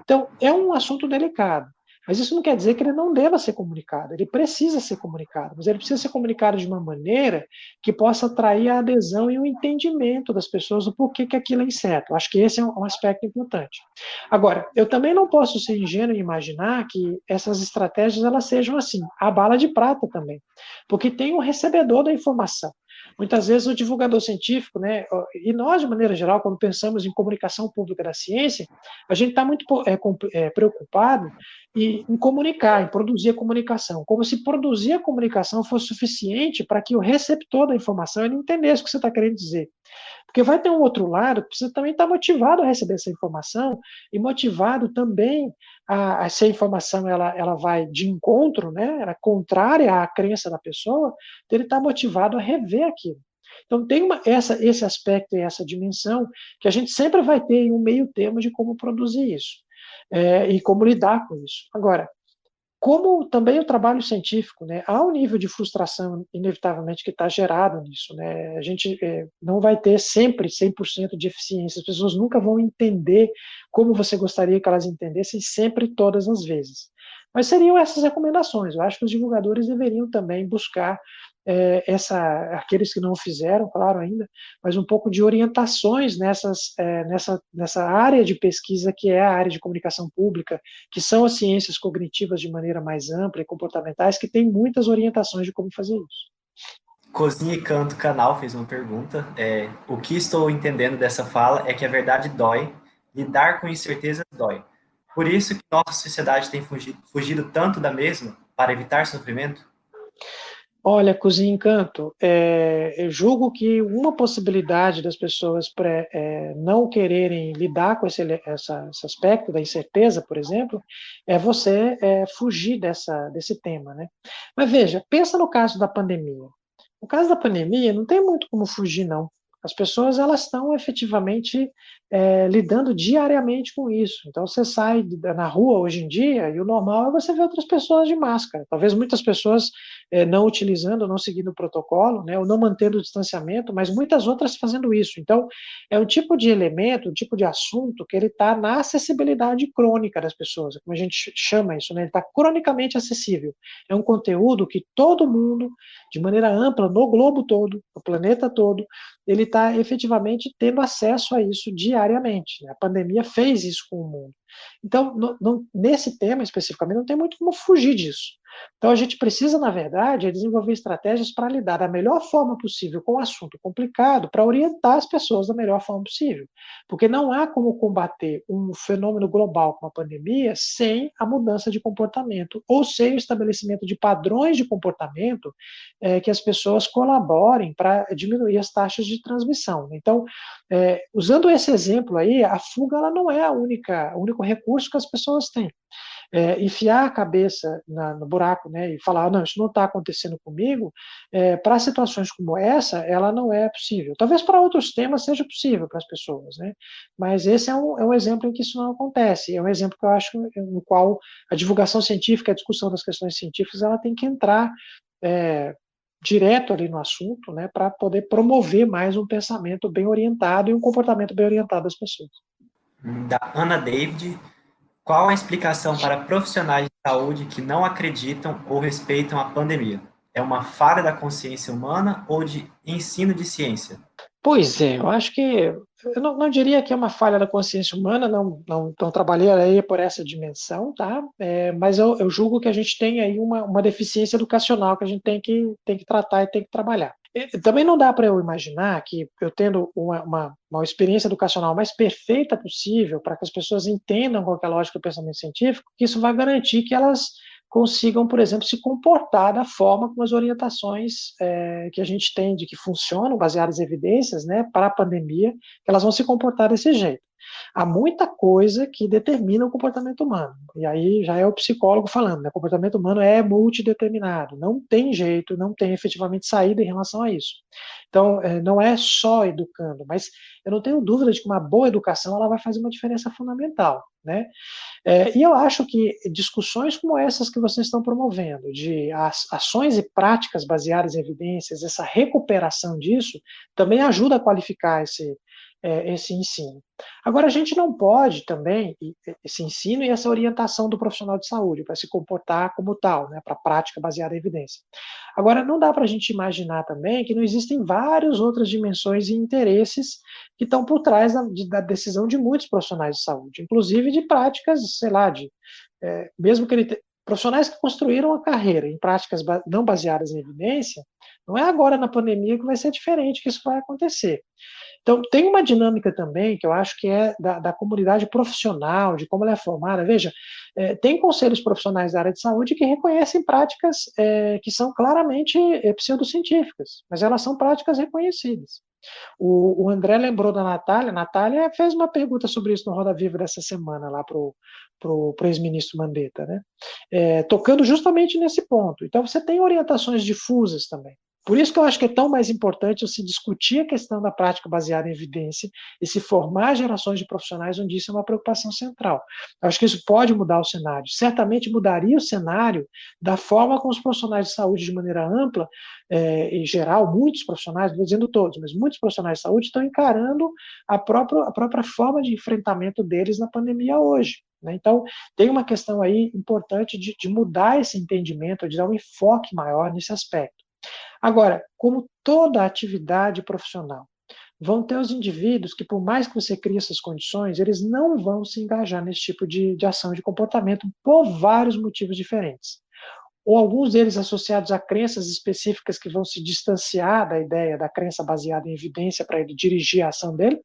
Então, é um assunto delicado. Mas isso não quer dizer que ele não deva ser comunicado, ele precisa ser comunicado, mas ele precisa ser comunicado de uma maneira que possa atrair a adesão e o entendimento das pessoas do porquê que aquilo é incerto. Acho que esse é um aspecto importante. Agora, eu também não posso ser ingênuo e imaginar que essas estratégias elas sejam assim, a bala de prata também, porque tem um recebedor da informação. Muitas vezes o divulgador científico, né, e nós, de maneira geral, quando pensamos em comunicação pública da ciência, a gente está muito é, é, preocupado em, comunicar, em produzir a comunicação, como se produzir a comunicação fosse suficiente para que o receptor da informação ele entendesse o que você está querendo dizer. Porque vai ter um outro lado precisa também estar tá motivado a receber essa informação e motivado também a, a se a informação ela, ela vai de encontro, né, ela é contrária à crença da pessoa, então ele está motivado a rever aquilo. Então tem uma, essa, esse aspecto e essa dimensão que a gente sempre vai ter um meio termo de como produzir isso é, e como lidar com isso. Agora, como também o trabalho científico, né, há um nível de frustração, inevitavelmente, que está gerado nisso. Né? A gente é, não vai ter sempre 100% de eficiência, as pessoas nunca vão entender como você gostaria que elas entendessem sempre, todas as vezes. Mas seriam essas recomendações. Eu acho que os divulgadores deveriam também buscar é, essa, aqueles que não fizeram, claro ainda, mas um pouco de orientações nessas, é, nessa, nessa área de pesquisa que é a área de comunicação pública, que são as ciências cognitivas de maneira mais ampla e comportamentais, que tem muitas orientações de como fazer isso. Cozinha e Canto Canal fez uma pergunta. É, o que estou entendendo dessa fala é que a verdade dói, lidar com incerteza dói. Por isso que nossa sociedade tem fugido, fugido tanto da mesma para evitar sofrimento? Olha, Cozinha Encanto, é, eu julgo que uma possibilidade das pessoas pré, é, não quererem lidar com esse, essa, esse, aspecto da incerteza, por exemplo, é você é, fugir dessa, desse tema, né? Mas veja, pensa no caso da pandemia. No caso da pandemia, não tem muito como fugir, não. As pessoas elas estão efetivamente é, lidando diariamente com isso. Então você sai na rua hoje em dia e o normal é você ver outras pessoas de máscara. Talvez muitas pessoas é, não utilizando, não seguindo o protocolo, né, ou não mantendo o distanciamento, mas muitas outras fazendo isso. Então é um tipo de elemento, um tipo de assunto que ele está na acessibilidade crônica das pessoas, como a gente chama isso, né? Ele está cronicamente acessível. É um conteúdo que todo mundo, de maneira ampla, no globo todo, no planeta todo, ele está efetivamente tendo acesso a isso diariamente. Né? A pandemia fez isso com o mundo. Então, no, no, nesse tema especificamente, não tem muito como fugir disso. Então, a gente precisa, na verdade, desenvolver estratégias para lidar da melhor forma possível com o assunto complicado, para orientar as pessoas da melhor forma possível. Porque não há como combater um fenômeno global como a pandemia sem a mudança de comportamento, ou sem o estabelecimento de padrões de comportamento é, que as pessoas colaborem para diminuir as taxas de transmissão. Então, é, usando esse exemplo aí, a fuga ela não é a única, o único recurso que as pessoas têm é, enfiar a cabeça na, no buraco né, e falar, não, isso não está acontecendo comigo, é, para situações como essa, ela não é possível. Talvez para outros temas seja possível para as pessoas, né? mas esse é um, é um exemplo em que isso não acontece. É um exemplo que eu acho no qual a divulgação científica, a discussão das questões científicas, ela tem que entrar é, direto ali no assunto, né, para poder promover mais um pensamento bem orientado e um comportamento bem orientado das pessoas. Da Ana David, qual a explicação para profissionais de saúde que não acreditam ou respeitam a pandemia? É uma falha da consciência humana ou de ensino de ciência? Pois é, eu acho que eu não, não, diria que é uma falha da consciência humana, não, não, não trabalhei aí por essa dimensão, tá? É, mas eu, eu, julgo que a gente tem aí uma, uma deficiência educacional que a gente tem que, tem que tratar e tem que trabalhar. Também não dá para eu imaginar que eu tendo uma, uma, uma, experiência educacional mais perfeita possível para que as pessoas entendam qual é a lógica do pensamento científico, que isso vai garantir que elas consigam, por exemplo, se comportar da forma como as orientações é, que a gente tem de que funcionam, baseadas em evidências, né, para a pandemia, elas vão se comportar desse jeito. Há muita coisa que determina o comportamento humano. E aí já é o psicólogo falando, né? O comportamento humano é multideterminado. Não tem jeito, não tem efetivamente saída em relação a isso. Então, é, não é só educando, mas eu não tenho dúvida de que uma boa educação ela vai fazer uma diferença fundamental. Né? É, e eu acho que discussões como essas que vocês estão promovendo, de ações e práticas baseadas em evidências, essa recuperação disso, também ajuda a qualificar esse, é, esse ensino. Agora, a gente não pode também, esse ensino e essa orientação do profissional de saúde, para se comportar como tal, né, para prática baseada em evidência. Agora, não dá para a gente imaginar também que não existem várias outras dimensões e interesses que estão por trás da, da decisão de muitos profissionais de saúde, inclusive de práticas, sei lá, de, é, mesmo que ele te, profissionais que construíram a carreira em práticas não baseadas em evidência, não é agora na pandemia que vai ser diferente que isso vai acontecer. Então, tem uma dinâmica também que eu acho que é da, da comunidade profissional, de como ela é formada. Veja, é, tem conselhos profissionais da área de saúde que reconhecem práticas é, que são claramente é, pseudocientíficas, mas elas são práticas reconhecidas. O, o, André lembrou da Natália. A Natália fez uma pergunta sobre isso no Roda Viva dessa semana, lá para o ex-ministro Mandetta, né? É, tocando justamente nesse ponto. Então, você tem orientações difusas também. Por isso que eu acho que é tão mais importante se discutir a questão da prática baseada em evidência e se formar gerações de profissionais onde isso é uma preocupação central. Eu acho que isso pode mudar o cenário. Certamente mudaria o cenário da forma como os profissionais de saúde, de maneira ampla, é, em geral, muitos profissionais, não estou dizendo todos, mas muitos profissionais de saúde estão encarando a própria, a própria forma de enfrentamento deles na pandemia hoje. Né? Então, tem uma questão aí importante de, de mudar esse entendimento, de dar um enfoque maior nesse aspecto. Agora, como toda atividade profissional, vão ter os indivíduos que, por mais que você crie essas condições, eles não vão se engajar nesse tipo de, de ação, de comportamento, por vários motivos diferentes ou alguns deles associados a crenças específicas que vão se distanciar da ideia da crença baseada em evidência para ele dirigir a ação dele,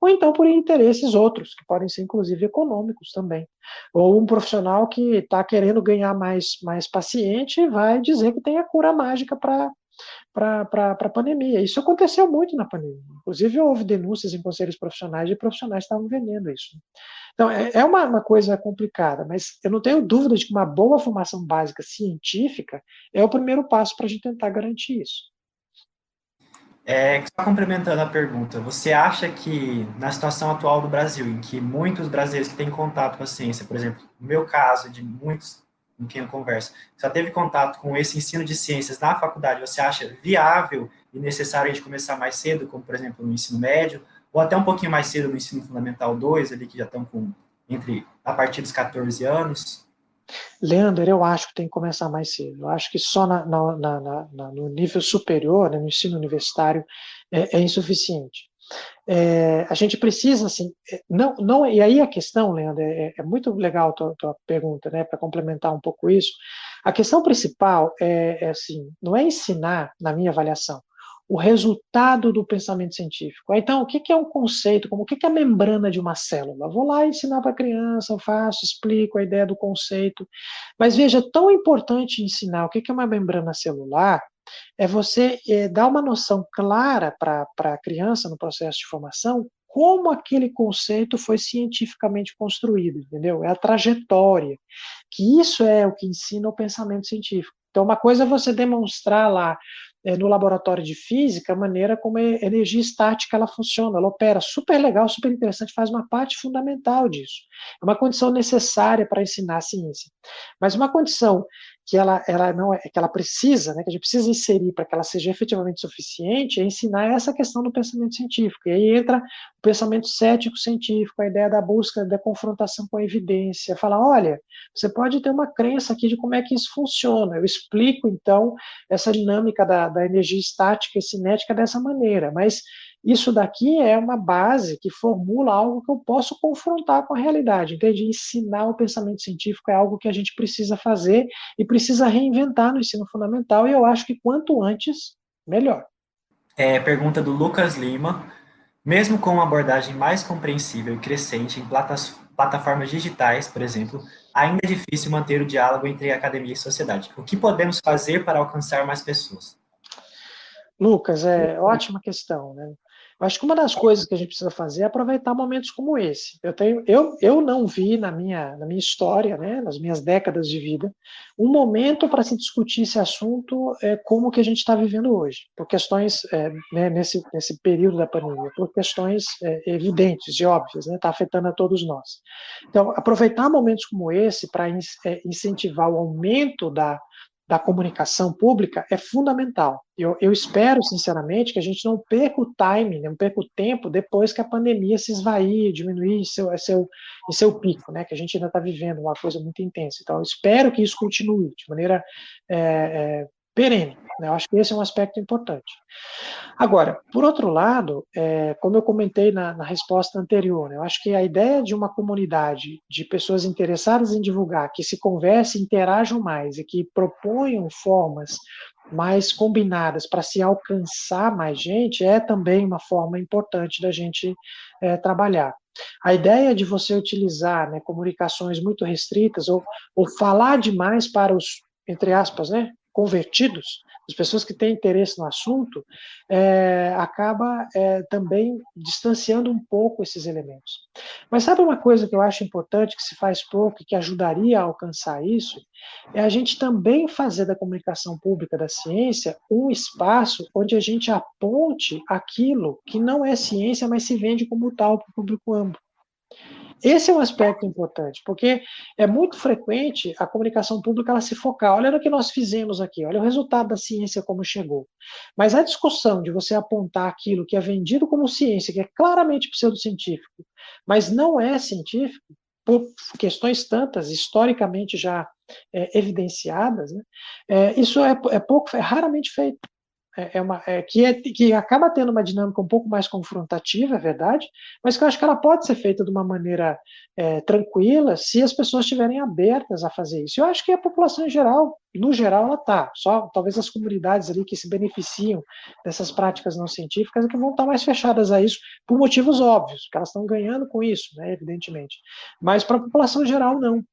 ou então por interesses outros, que podem ser inclusive econômicos também. Ou um profissional que está querendo ganhar mais, mais paciente vai dizer que tem a cura mágica para para a pandemia. Isso aconteceu muito na pandemia. Inclusive, houve denúncias em conselhos profissionais de profissionais estavam vendendo isso. Então, é, é uma, uma, coisa complicada, mas eu não tenho dúvida de que uma boa formação básica científica é o primeiro passo para a gente tentar garantir isso. É, só complementando a pergunta, você acha que na situação atual do Brasil, em que muitos brasileiros que têm contato com a ciência, por exemplo, no meu caso, de muitos com quem eu converso, já teve contato com esse ensino de ciências na faculdade, você acha viável e necessário a gente começar mais cedo, como por exemplo no ensino médio, ou até um pouquinho mais cedo no ensino fundamental 2, ali que já estão com entre a partir dos 14 anos? Leandro, eu acho que tem que começar mais cedo. Eu acho que só na, na, na, no nível superior, né, no ensino universitário, é, é insuficiente. É, a gente precisa, assim, é, não, não, e aí a questão, Leandro, é, é muito legal a tua, tua pergunta, né, para complementar um pouco isso. A questão principal é, é, assim, não é ensinar, na minha avaliação, o resultado do pensamento científico. Então, o que é um conceito? Como o que é a membrana de uma célula? Vou lá ensinar para a criança, eu faço, explico a ideia do conceito. Mas veja, é tão importante ensinar o que é uma membrana celular é você é, dar uma noção clara para a criança no processo de formação como aquele conceito foi cientificamente construído, entendeu? É a trajetória, que isso é o que ensina o pensamento científico. Então, uma coisa é você demonstrar lá é, no laboratório de física a maneira como a energia estática ela funciona, ela opera. Super legal, super interessante, faz uma parte fundamental disso. É uma condição necessária para ensinar a ciência. Mas uma condição que ela, ela não é, que ela precisa, né, que a gente precisa inserir para que ela seja efetivamente suficiente, é ensinar essa questão do pensamento científico. E aí entra o pensamento cético científico, a ideia da busca da confrontação com a evidência, falar, olha, você pode ter uma crença aqui de como é que isso funciona. Eu explico então essa dinâmica da, da energia estática e cinética dessa maneira, mas isso daqui é uma base que formula algo que eu posso confrontar com a realidade, entende? Ensinar o pensamento científico é algo que a gente precisa fazer e precisa reinventar no ensino fundamental, e eu acho que quanto antes, melhor. É, pergunta do Lucas Lima. Mesmo com uma abordagem mais compreensível e crescente em plataformas digitais, por exemplo, ainda é difícil manter o diálogo entre academia e sociedade. O que podemos fazer para alcançar mais pessoas? Lucas, é ótima questão, né? Acho que uma das coisas que a gente precisa fazer é aproveitar momentos como esse. Eu, tenho, eu, eu não vi na minha, na minha história, né, nas minhas décadas de vida, um momento para se discutir esse assunto é, como que a gente está vivendo hoje, por questões, é, né, nesse, nesse período da pandemia, por questões é, evidentes e óbvias, está né, tá afetando a todos nós. Então, aproveitar momentos como esse para in, é, incentivar o aumento da da comunicação pública é fundamental. Eu, eu, espero, sinceramente, que a gente não perca o time, não perca o tempo depois que a pandemia se esvair, diminuir seu, seu, em seu pico, né, que a gente ainda está vivendo uma coisa muito intensa. Então, eu espero que isso continue de maneira é, é, perene. Né? Eu acho que esse é um aspecto importante. Agora, por outro lado, é, como eu comentei na, na resposta anterior, eu acho que a ideia de uma comunidade de pessoas interessadas em divulgar, que se conversem, interajam mais e que proponham formas mais combinadas para se alcançar mais gente é também uma forma importante da gente é, trabalhar. A ideia de você utilizar né, comunicações muito restritas ou, ou falar demais para os, entre aspas, né, convertidos, as pessoas que têm interesse no assunto, é, acaba é, também distanciando um pouco esses elementos. Mas sabe uma coisa que eu acho importante, que se faz pouco e que ajudaria a alcançar isso? É a gente também fazer da comunicação pública da ciência um espaço onde a gente aponte aquilo que não é ciência, mas se vende como tal para o público amplo. Esse é um aspecto importante, porque é muito frequente a comunicação pública ela se focar, olha no que nós fizemos aqui, olha o resultado da ciência como chegou. Mas a discussão de você apontar aquilo que é vendido como ciência, que é claramente pseudocientífico, mas não é científico, por questões tantas, historicamente já é, evidenciadas, né, é, isso é, é pouco, é raramente feito é, é uma, é, que, é, que acaba tendo uma dinâmica um pouco mais confrontativa, é verdade, mas que eu acho que ela pode ser feita de uma maneira é, tranquila se as pessoas estiverem abertas a fazer isso. Eu acho que a população em geral, no geral, ela está. Só talvez as comunidades ali que se beneficiam dessas práticas não científicas é que vão estar mais fechadas a isso por motivos óbvios, que elas estão ganhando com isso, né, evidentemente. Mas para a população geral, não.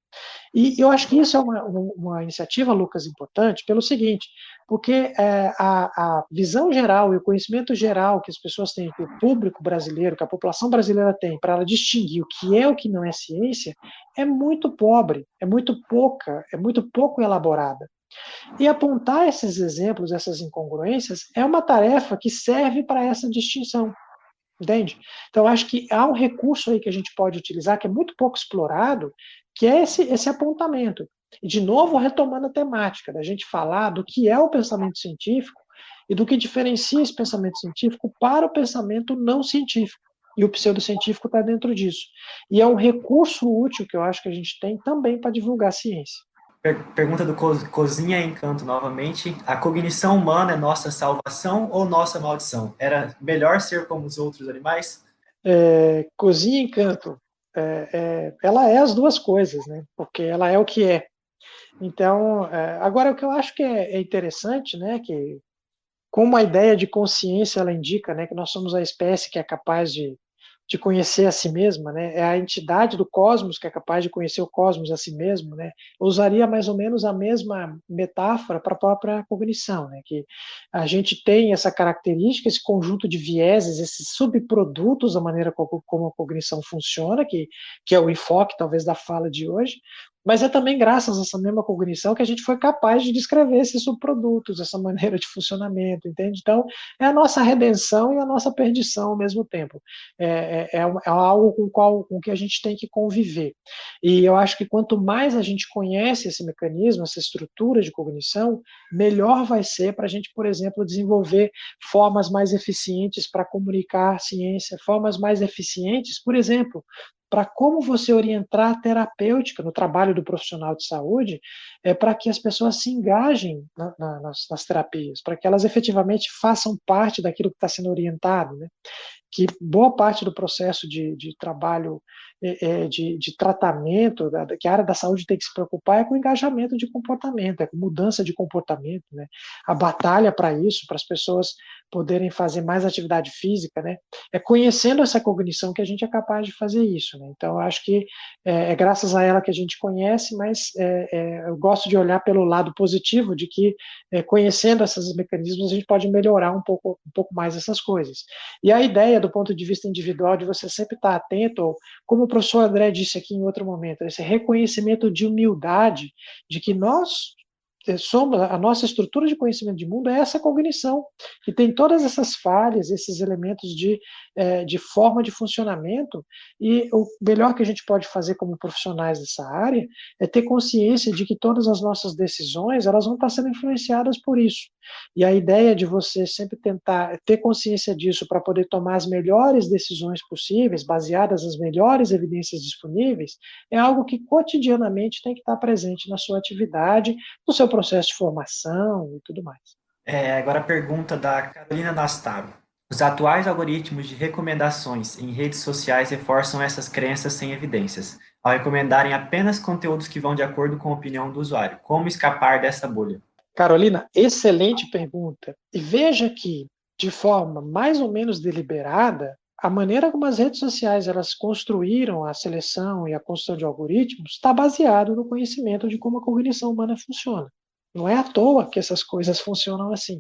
E eu acho que isso é uma, uma iniciativa, Lucas, importante, pelo seguinte, porque é, a, a, visão geral e o conhecimento geral que as pessoas têm, que o público brasileiro, que a população brasileira tem, para ela distinguir o que é o que não é ciência, é muito pobre, é muito pouca, é muito pouco elaborada. E apontar esses exemplos, essas incongruências, é uma tarefa que serve para essa distinção. Entende? Então, acho que há um recurso aí que a gente pode utilizar, que é muito pouco explorado, que é esse, esse apontamento. E, de novo, retomando a temática, da gente falar do que é o pensamento científico e do que diferencia esse pensamento científico para o pensamento não científico. E o pseudocientífico está dentro disso. E é um recurso útil que eu acho que a gente tem também para divulgar a ciência. Pergunta do Cozinha Encanto novamente. A cognição humana é nossa salvação ou nossa maldição? Era melhor ser como os outros animais? É, Cozinha Encanto é, é, ela é as duas coisas, né? Porque ela é o que é. Então, é, agora o que eu acho que é, é, interessante, né? Que como a ideia de consciência ela indica, né? Que nós somos a espécie que é capaz de de conhecer a si mesma, né? É a entidade do cosmos que é capaz de conhecer o cosmos a si mesmo, né? Eu usaria mais ou menos a mesma metáfora para a própria cognição, né? Que a gente tem essa característica, esse conjunto de vieses, esses subprodutos da maneira como, a cognição funciona, que, que é o enfoque talvez da fala de hoje, mas é também graças a essa mesma cognição que a gente foi capaz de descrever esses subprodutos, essa maneira de funcionamento, entende? Então, é a nossa redenção e a nossa perdição ao mesmo tempo. É, é, é, é algo com, qual, com que a gente tem que conviver. E eu acho que quanto mais a gente conhece esse mecanismo, essa estrutura de cognição, melhor vai ser para a gente, por exemplo, desenvolver formas mais eficientes para comunicar ciência, formas mais eficientes, por exemplo, para como você orientar a terapêutica no trabalho do profissional de saúde, é para que as pessoas se engajem na, na, nas, nas, terapias, para que elas efetivamente façam parte daquilo que está sendo orientado, né? que boa parte do processo de, de trabalho é, é, de, de, tratamento, que a área da saúde tem que se preocupar é com engajamento de comportamento, é com mudança de comportamento, né? A batalha para isso, para as pessoas poderem fazer mais atividade física, né? É conhecendo essa cognição que a gente é capaz de fazer isso, né? Então, eu acho que é, é graças a ela que a gente conhece, mas é, é eu gosto de olhar pelo lado positivo de que é, conhecendo esses mecanismos a gente pode melhorar um pouco, um pouco mais essas coisas. E a ideia, do ponto de vista individual, de você sempre estar atento, como professor André disse aqui em outro momento, esse reconhecimento de humildade, de que nós somos, a nossa estrutura de conhecimento de mundo é essa cognição, que tem todas essas falhas, esses elementos de, é, de forma de funcionamento, e o melhor que a gente pode fazer como profissionais dessa área é ter consciência de que todas as nossas decisões, elas vão estar sendo influenciadas por isso. E a ideia de você sempre tentar ter consciência disso para poder tomar as melhores decisões possíveis, baseadas nas melhores evidências disponíveis, é algo que cotidianamente tem que estar presente na sua atividade, no seu processo de formação e tudo mais. É, agora a pergunta da Carolina Nastaro. Os atuais algoritmos de recomendações em redes sociais reforçam essas crenças sem evidências, ao recomendarem apenas conteúdos que vão de acordo com a opinião do usuário. Como escapar dessa bolha? Carolina, excelente pergunta. E veja que, de forma mais ou menos deliberada, a maneira como as redes sociais elas construíram a seleção e a construção de algoritmos está baseado no conhecimento de como a cognição humana funciona. Não é à toa que essas coisas funcionam assim,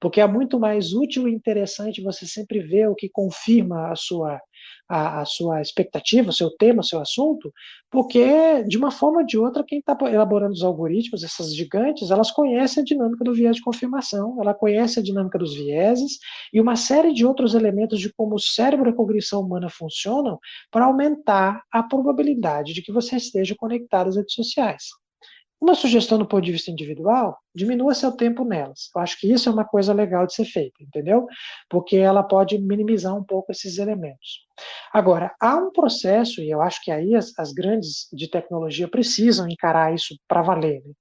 porque é muito mais útil e interessante você sempre ver o que confirma a sua, a, a sua expectativa, o seu tema, o seu assunto, porque de uma forma ou de outra, quem está elaborando os algoritmos, essas gigantes, elas conhecem a dinâmica do viés de confirmação, ela conhece a dinâmica dos vieses e uma série de outros elementos de como o cérebro e a cognição humana funcionam para aumentar a probabilidade de que você esteja conectado às redes sociais. Uma sugestão do ponto de vista individual, diminua seu tempo nelas. Eu acho que isso é uma coisa legal de ser feita, entendeu? Porque ela pode minimizar um pouco esses elementos. Agora, há um processo, e eu acho que aí as, as grandes de tecnologia precisam encarar isso para valer. Né?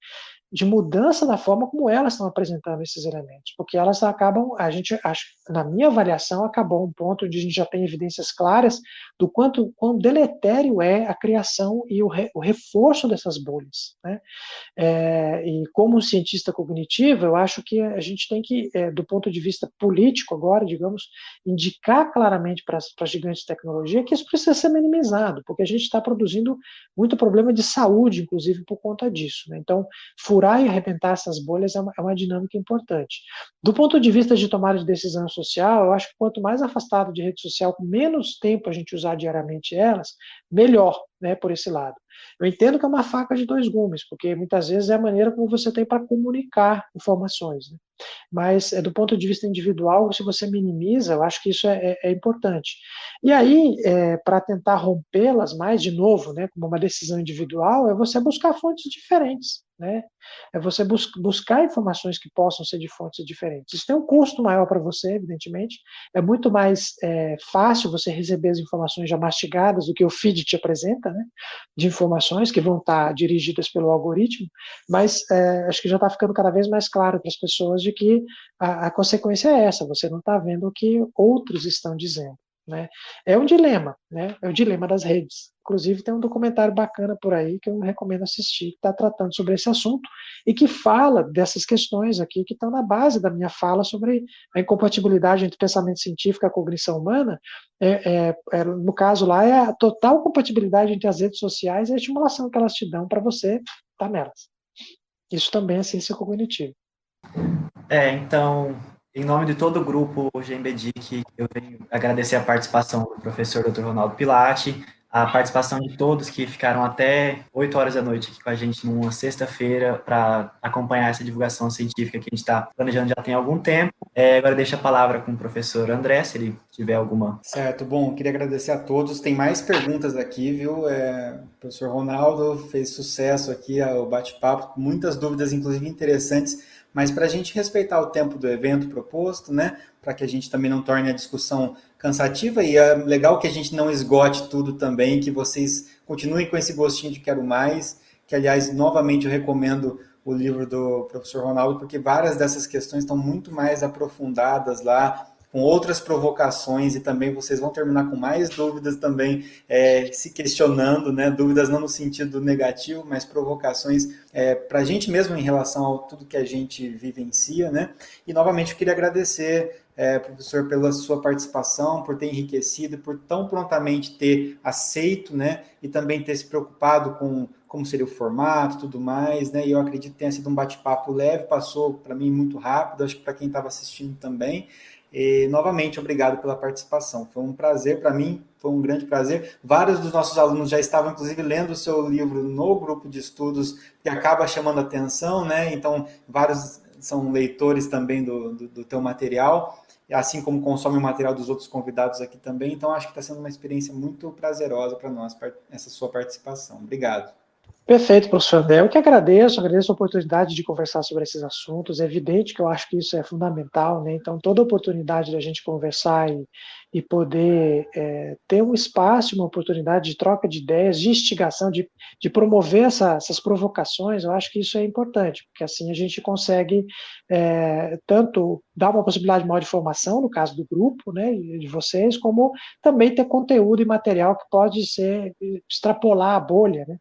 De mudança da forma como elas estão apresentando esses elementos, porque elas acabam, a gente, na minha avaliação, acabou um ponto onde a gente já tem evidências claras do quanto quão deletério é a criação e o, re, o reforço dessas bolhas. Né? É, e como cientista cognitivo, eu acho que a gente tem que, é, do ponto de vista político agora, digamos, indicar claramente para as gigantes de tecnologia que isso precisa ser minimizado, porque a gente está produzindo muito problema de saúde, inclusive, por conta disso. Né? Então, furar e arrebentar essas bolhas é uma, é uma, dinâmica importante. Do ponto de vista de tomada de decisão social, eu acho que quanto mais afastado de rede social, menos tempo a gente usar diariamente elas, melhor, né, por esse lado. Eu entendo que é uma faca de dois gumes, porque muitas vezes é a maneira como você tem para comunicar informações. Né? Mas, é, do ponto de vista individual, se você minimiza, eu acho que isso é, é, é importante. E aí, é, para tentar rompê-las mais, de novo, né, como uma decisão individual, é você buscar fontes diferentes. Né? É você bus buscar informações que possam ser de fontes diferentes. Isso tem um custo maior para você, evidentemente. É muito mais é, fácil você receber as informações já mastigadas do que o feed te apresenta, né? De informações que vão estar dirigidas pelo algoritmo. Mas é, acho que já está ficando cada vez mais claro para as pessoas de que a, a consequência é essa. Você não está vendo o que outros estão dizendo. Né? É um dilema, né? é o dilema das redes. Inclusive, tem um documentário bacana por aí que eu recomendo assistir, que está tratando sobre esse assunto e que fala dessas questões aqui que estão na base da minha fala sobre a incompatibilidade entre pensamento científico e a cognição humana. É, é, é, no caso lá, é a total compatibilidade entre as redes sociais e a estimulação que elas te dão para você estar tá nelas. Isso também é ciência cognitiva. É, então, em nome de todo o grupo GMBDIC, eu venho agradecer a participação do professor Dr. Ronaldo Pilati, a participação de todos que ficaram até 8 horas da noite aqui com a gente numa sexta-feira para acompanhar essa divulgação científica que a gente está planejando já tem algum tempo. É, agora deixa a palavra com o professor André, se ele tiver alguma. Certo, bom, queria agradecer a todos. Tem mais perguntas aqui, viu? É, o professor Ronaldo fez sucesso aqui ao bate-papo, muitas dúvidas, inclusive interessantes mas para a gente respeitar o tempo do evento proposto, né, para que a gente também não torne a discussão cansativa e é legal que a gente não esgote tudo também, que vocês continuem com esse gostinho de quero mais que aliás, novamente eu recomendo o livro do professor Ronaldo, porque várias dessas questões estão muito mais aprofundadas lá, com outras provocações e também vocês vão terminar com mais dúvidas também é, se questionando, né? Dúvidas não no sentido negativo, mas provocações é, para a gente mesmo em relação a tudo que a gente vivencia, né? E novamente eu queria agradecer é, professor, pela sua participação, por ter enriquecido, por tão prontamente ter aceito, né, e também ter se preocupado com como seria o formato, tudo mais, né, e eu acredito que tenha sido um bate-papo leve, passou para mim muito rápido, acho que para quem estava assistindo também, e, novamente, obrigado pela participação. Foi um prazer para mim, foi um grande prazer. Vários dos nossos alunos já estavam, inclusive, lendo o seu livro no grupo de estudos, que acaba chamando atenção, né? Então, vários são leitores também do, do, do teu material assim como consome o material dos outros convidados aqui também. Então, acho que está sendo uma experiência muito prazerosa para nós, essa sua participação. Obrigado. Perfeito, professor André. Eu que agradeço, agradeço a oportunidade de conversar sobre esses assuntos. É evidente que eu acho que isso é fundamental, né? Então, toda oportunidade da gente conversar e, e poder é, ter um espaço, uma oportunidade de troca de ideias, de instigação, de, de promover essa, essas provocações, eu acho que isso é importante, porque assim a gente consegue é, tanto dar uma possibilidade maior de formação, no caso do grupo, né, de vocês, como também ter conteúdo e material que pode ser extrapolar a bolha, né,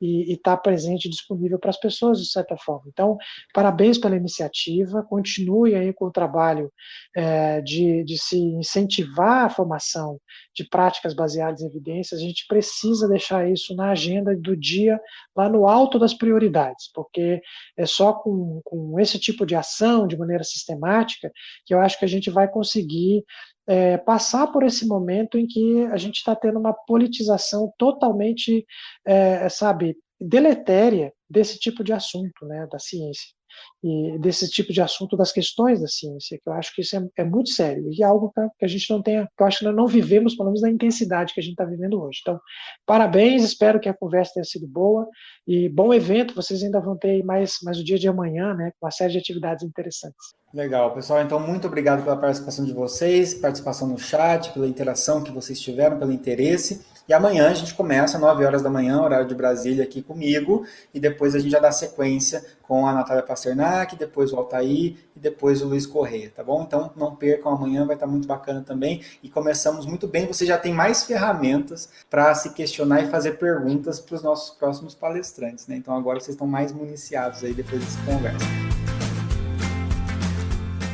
e estar tá presente e disponível para as pessoas de certa forma. Então, parabéns pela iniciativa, continue aí com o trabalho é, de, de se incentivar a formação de práticas baseadas em evidências, a gente precisa deixar isso na agenda do dia, lá no alto das prioridades, porque é só com, com esse tipo de ação, de maneira sistemática, que eu acho que a gente vai conseguir é, passar por esse momento em que a gente está tendo uma politização totalmente, é, sabe, deletéria desse tipo de assunto, né, da ciência e desse tipo de assunto das questões da ciência, que eu acho que isso é, é muito sério e é algo que a gente não tem, que eu acho que nós não vivemos, pelo menos na intensidade que a gente está vivendo hoje. Então, parabéns, espero que a conversa tenha sido boa e bom evento. Vocês ainda vão ter mais, mais o dia de amanhã, né, com uma série de atividades interessantes. Legal, pessoal. Então, muito obrigado pela participação de vocês, participação no chat, pela interação que vocês tiveram, pelo interesse. E amanhã a gente começa, 9 horas da manhã, horário de Brasília, aqui comigo, e depois a gente já dá sequência com a Natália Pasternak, depois o Altair e depois o Luiz Correia, tá bom? Então não percam amanhã, vai estar muito bacana também. E começamos muito bem, você já tem mais ferramentas para se questionar e fazer perguntas para os nossos próximos palestrantes, né? Então agora vocês estão mais municiados aí depois dessa conversa.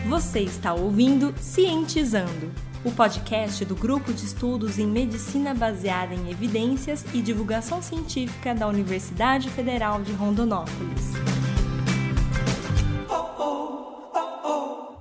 Você está ouvindo Cientizando o podcast do Grupo de Estudos em Medicina Baseada em Evidências e Divulgação Científica da Universidade Federal de Rondonópolis.